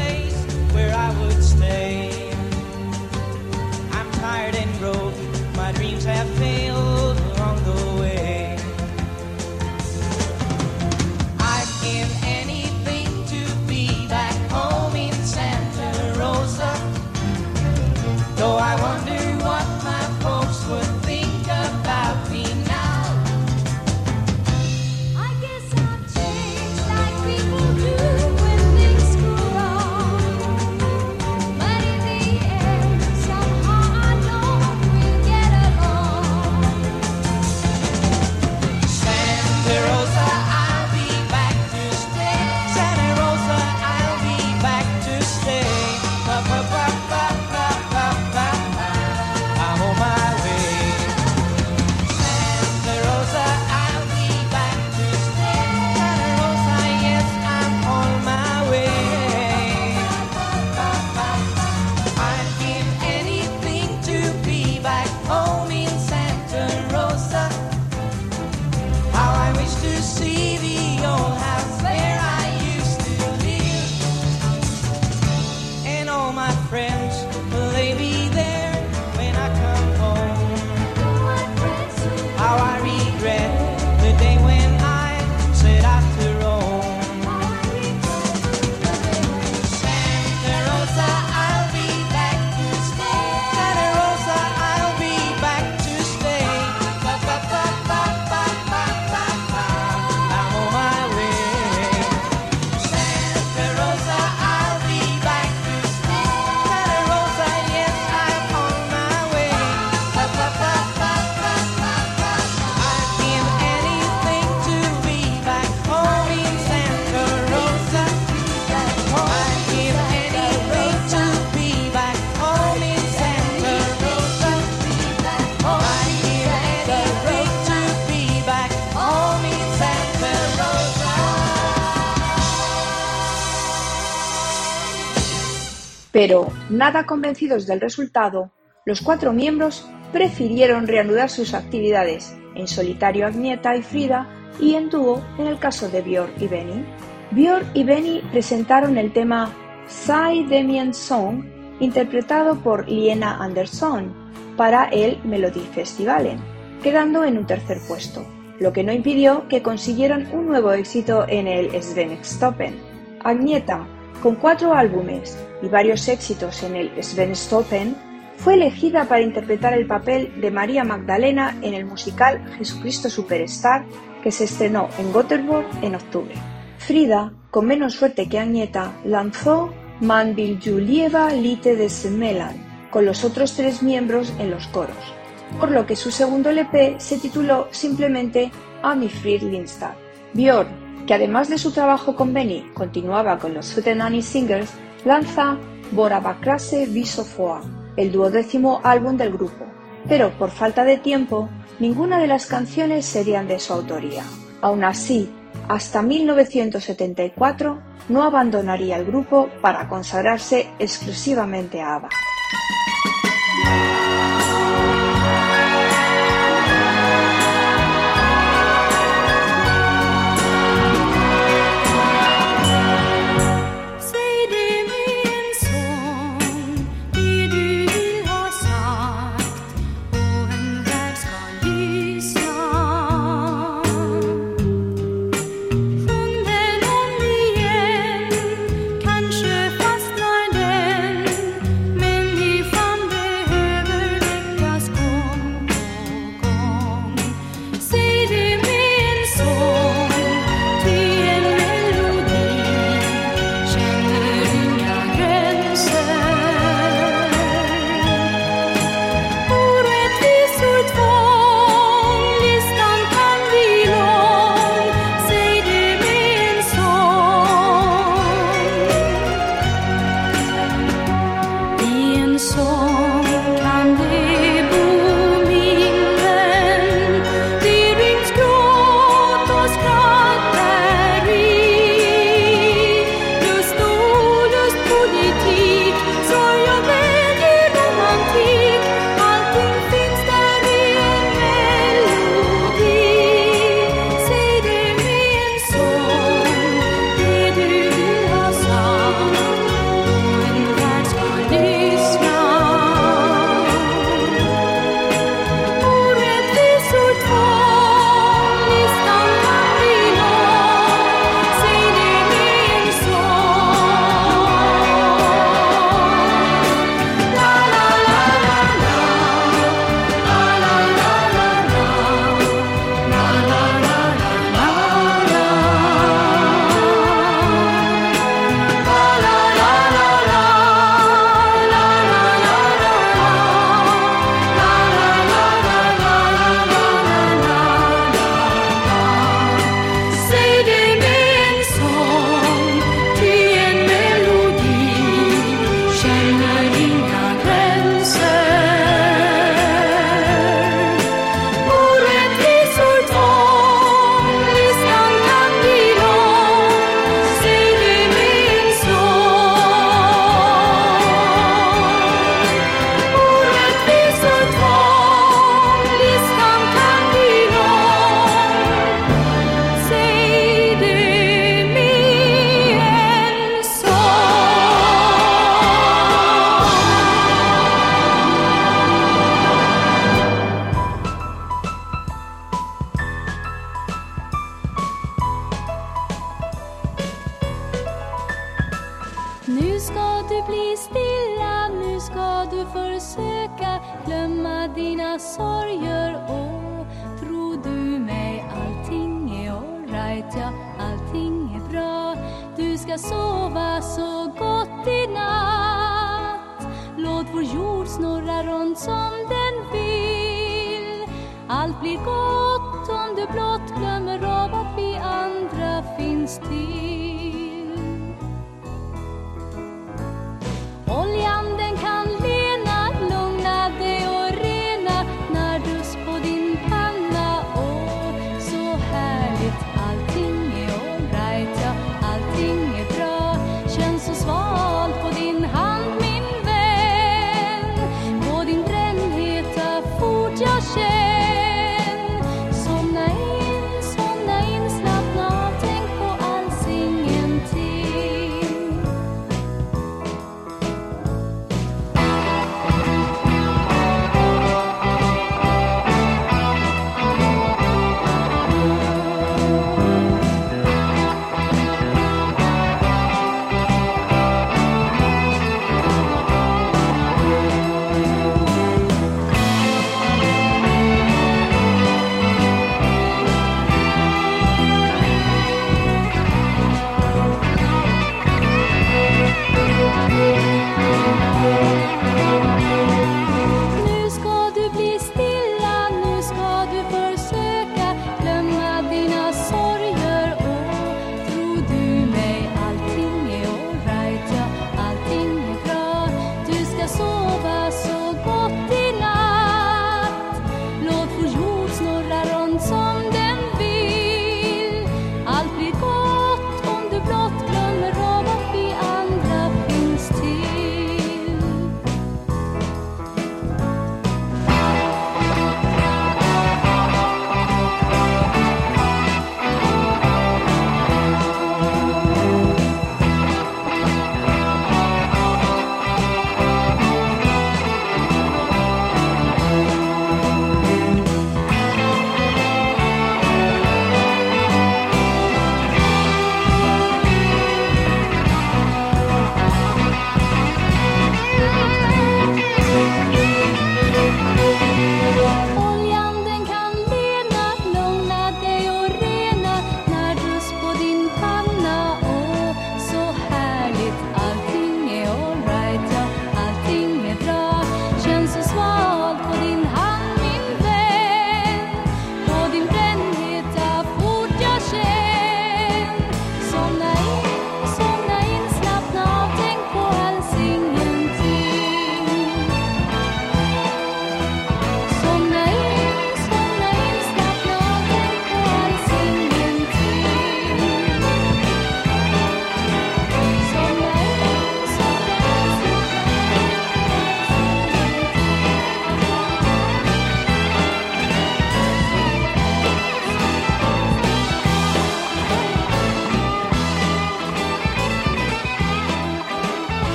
Speaker 4: Pero, nada convencidos del resultado, los cuatro miembros prefirieron reanudar sus actividades, en solitario Agneta y Frida y en dúo en el caso de Björk y Benny. Björk y Benny presentaron el tema Sai Demian Song, interpretado por Liena Anderson, para el Melody Festivalen, quedando en un tercer puesto,
Speaker 3: lo que no impidió que consiguieran un nuevo éxito en el Svensktoppen. Agneta, con cuatro álbumes, y varios éxitos en el Svenstoppen, fue elegida para interpretar el papel de María Magdalena en el musical Jesucristo Superstar, que se estrenó en Göteborg en octubre. Frida, con menos suerte que Agneta, lanzó Man vill Julieva lite desmelan con los otros tres miembros en los coros, por lo que su segundo LP se tituló simplemente Amifrid Lindstad. Björn, que además de su trabajo con Benny continuaba con los Sutenani Singers, lanza Borabakrase Visofoa, el duodécimo álbum del grupo, pero por falta de tiempo, ninguna de las canciones serían de su autoría. Aún así, hasta 1974 no abandonaría el grupo para consagrarse exclusivamente a ABBA.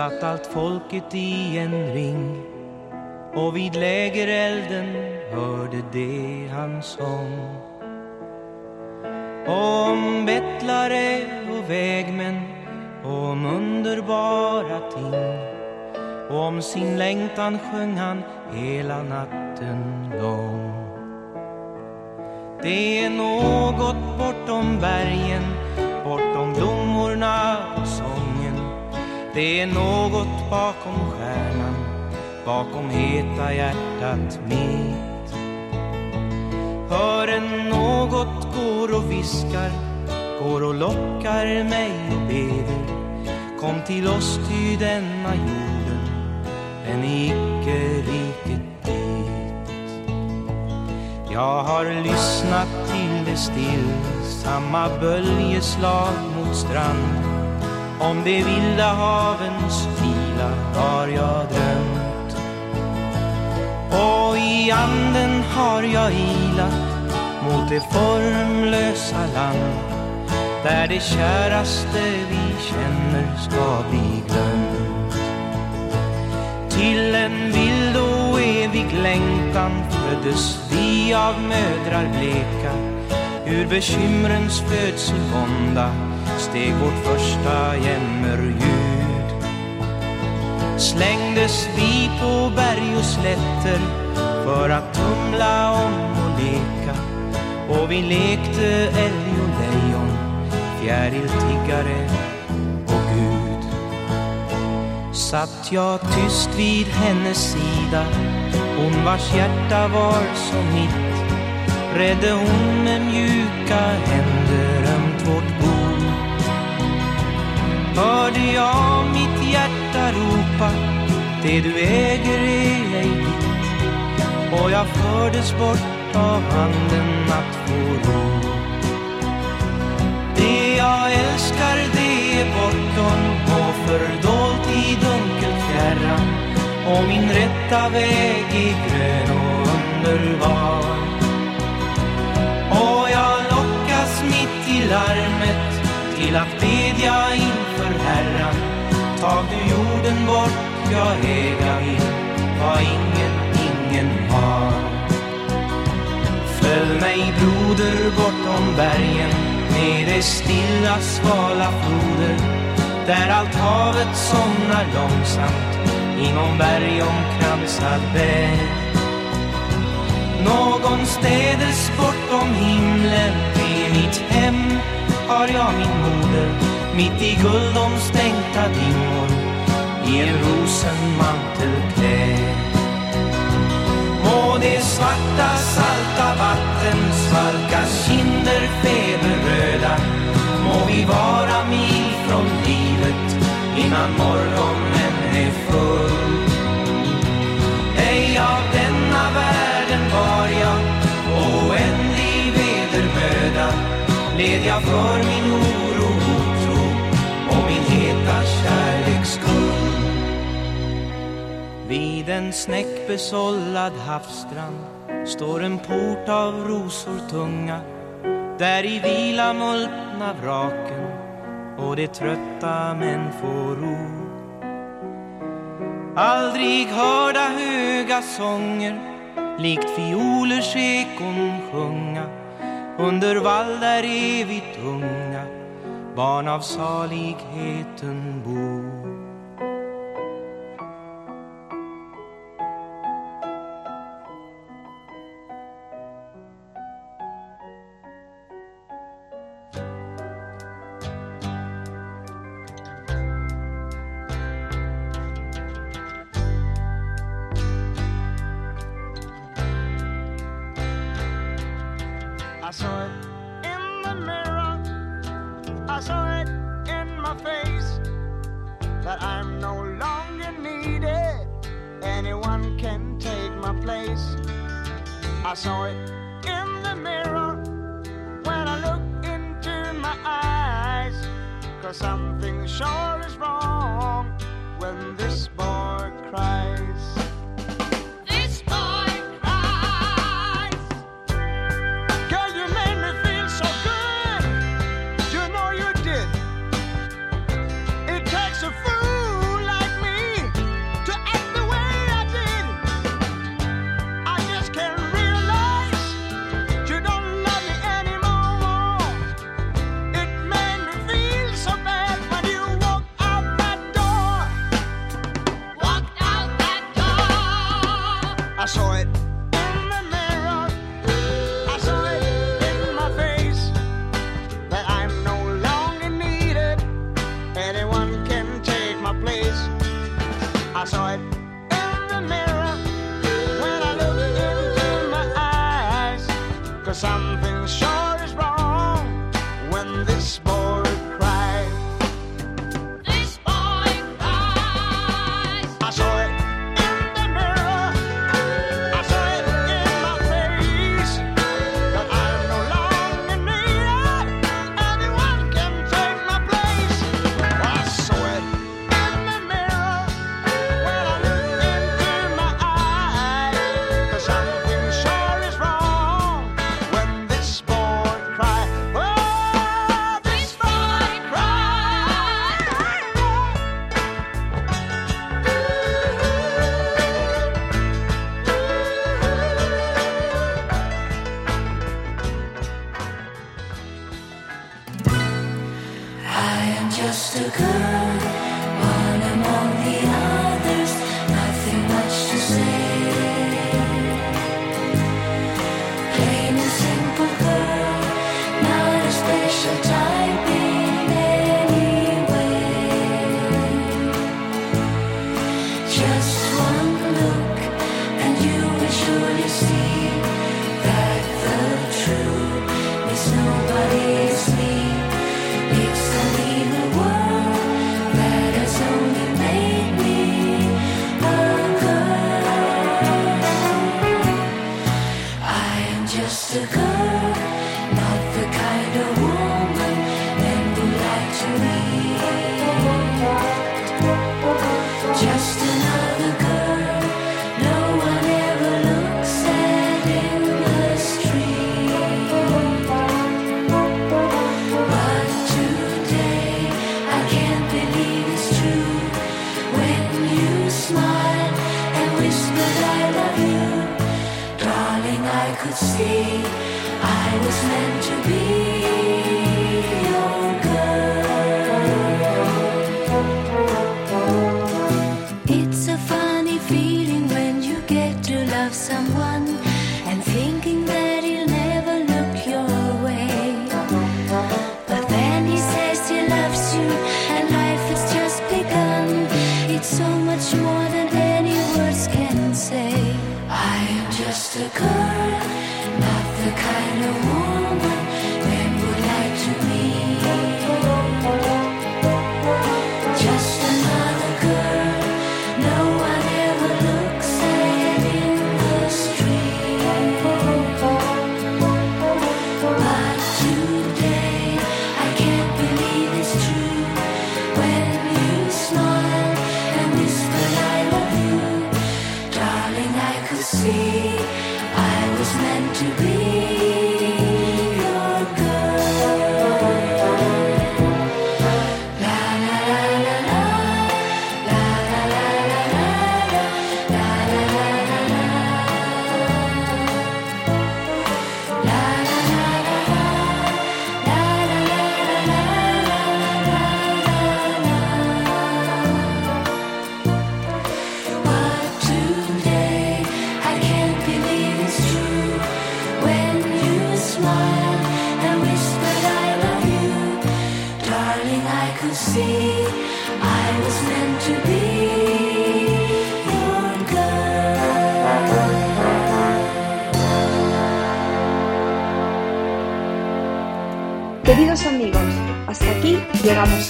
Speaker 5: Satt allt folket i en ring och vid lägerelden hörde de hans sång. Om bettlare och vägmän och om underbara ting och om sin längtan sjöng han hela natten lång. Det är något bortom bergen, bortom blommorna. Det är något bakom stjärnan, bakom heta hjärtat mitt. Hör en något går och viskar, går och lockar mig och beder. Kom till oss ty denna jorden, den är icke riket dit. Jag har lyssnat till det stillsamma böljeslag mot strand om de vilda havens vila har jag drömt. Och i anden har jag ilat mot det formlösa land Där det käraste vi känner ska bli glömt. Till en vild och evig längtan föddes vi av mödrar bleka Ur bekymrens födselvånda steg vårt första jämmerljud. Slängdes vi på berg och slätter för att tumla om och leka. Och vi lekte älg och lejon, fjäriltiggare och Gud. Satt jag tyst vid hennes sida Hon vars hjärta var som mitt Redde hon med mjuka händer. Hörde jag mitt hjärta ropa Det du äger är ej ditt Och jag fördes bort av handen att få ro. Det jag älskar det är bortom. Och fördolt i dunkelt fjärran Och min rätta väg är grön och underbar Och jag lockas mitt i larmet till att bedja för Herran Tag du jorden bort, jag äga vill vad ingen, ingen har. Följ mig broder bortom bergen. Med det stilla svala floder. Där allt havet somnar långsamt. Inom berg omkransad väg Någonstädes bortom himlen. Är mitt hem har jag min moder mitt i guldomstänkta dimmor i en rosenmantel klädd Må det svarta salta vatten svalka kinder feberröda Må vi vara mil från livet innan morgonen är full. Ej av denna världen var jag oändlig vedermöda. Led jag för min oro, vid en snäckbesållad havsstrand. Står en port av rosor tunga där i vila multna vraken och de trötta män får ro. Aldrig hörda höga sånger likt fiolers ekon sjunga. Under vall där evigt unga barn av saligheten bor.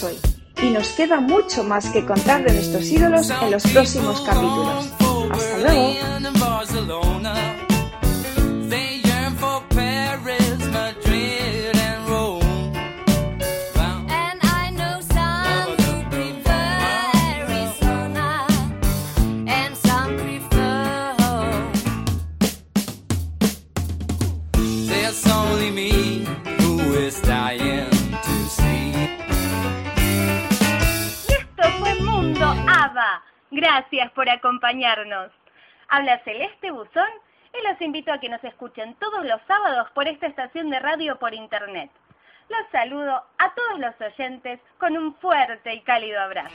Speaker 9: Hoy. Y nos queda mucho más que contar de nuestros ídolos en los próximos capítulos. Hasta luego.
Speaker 18: Habla Celeste Buzón y los invito a que nos escuchen todos los sábados por esta estación de radio por internet. Los saludo a todos los oyentes con un fuerte y cálido abrazo.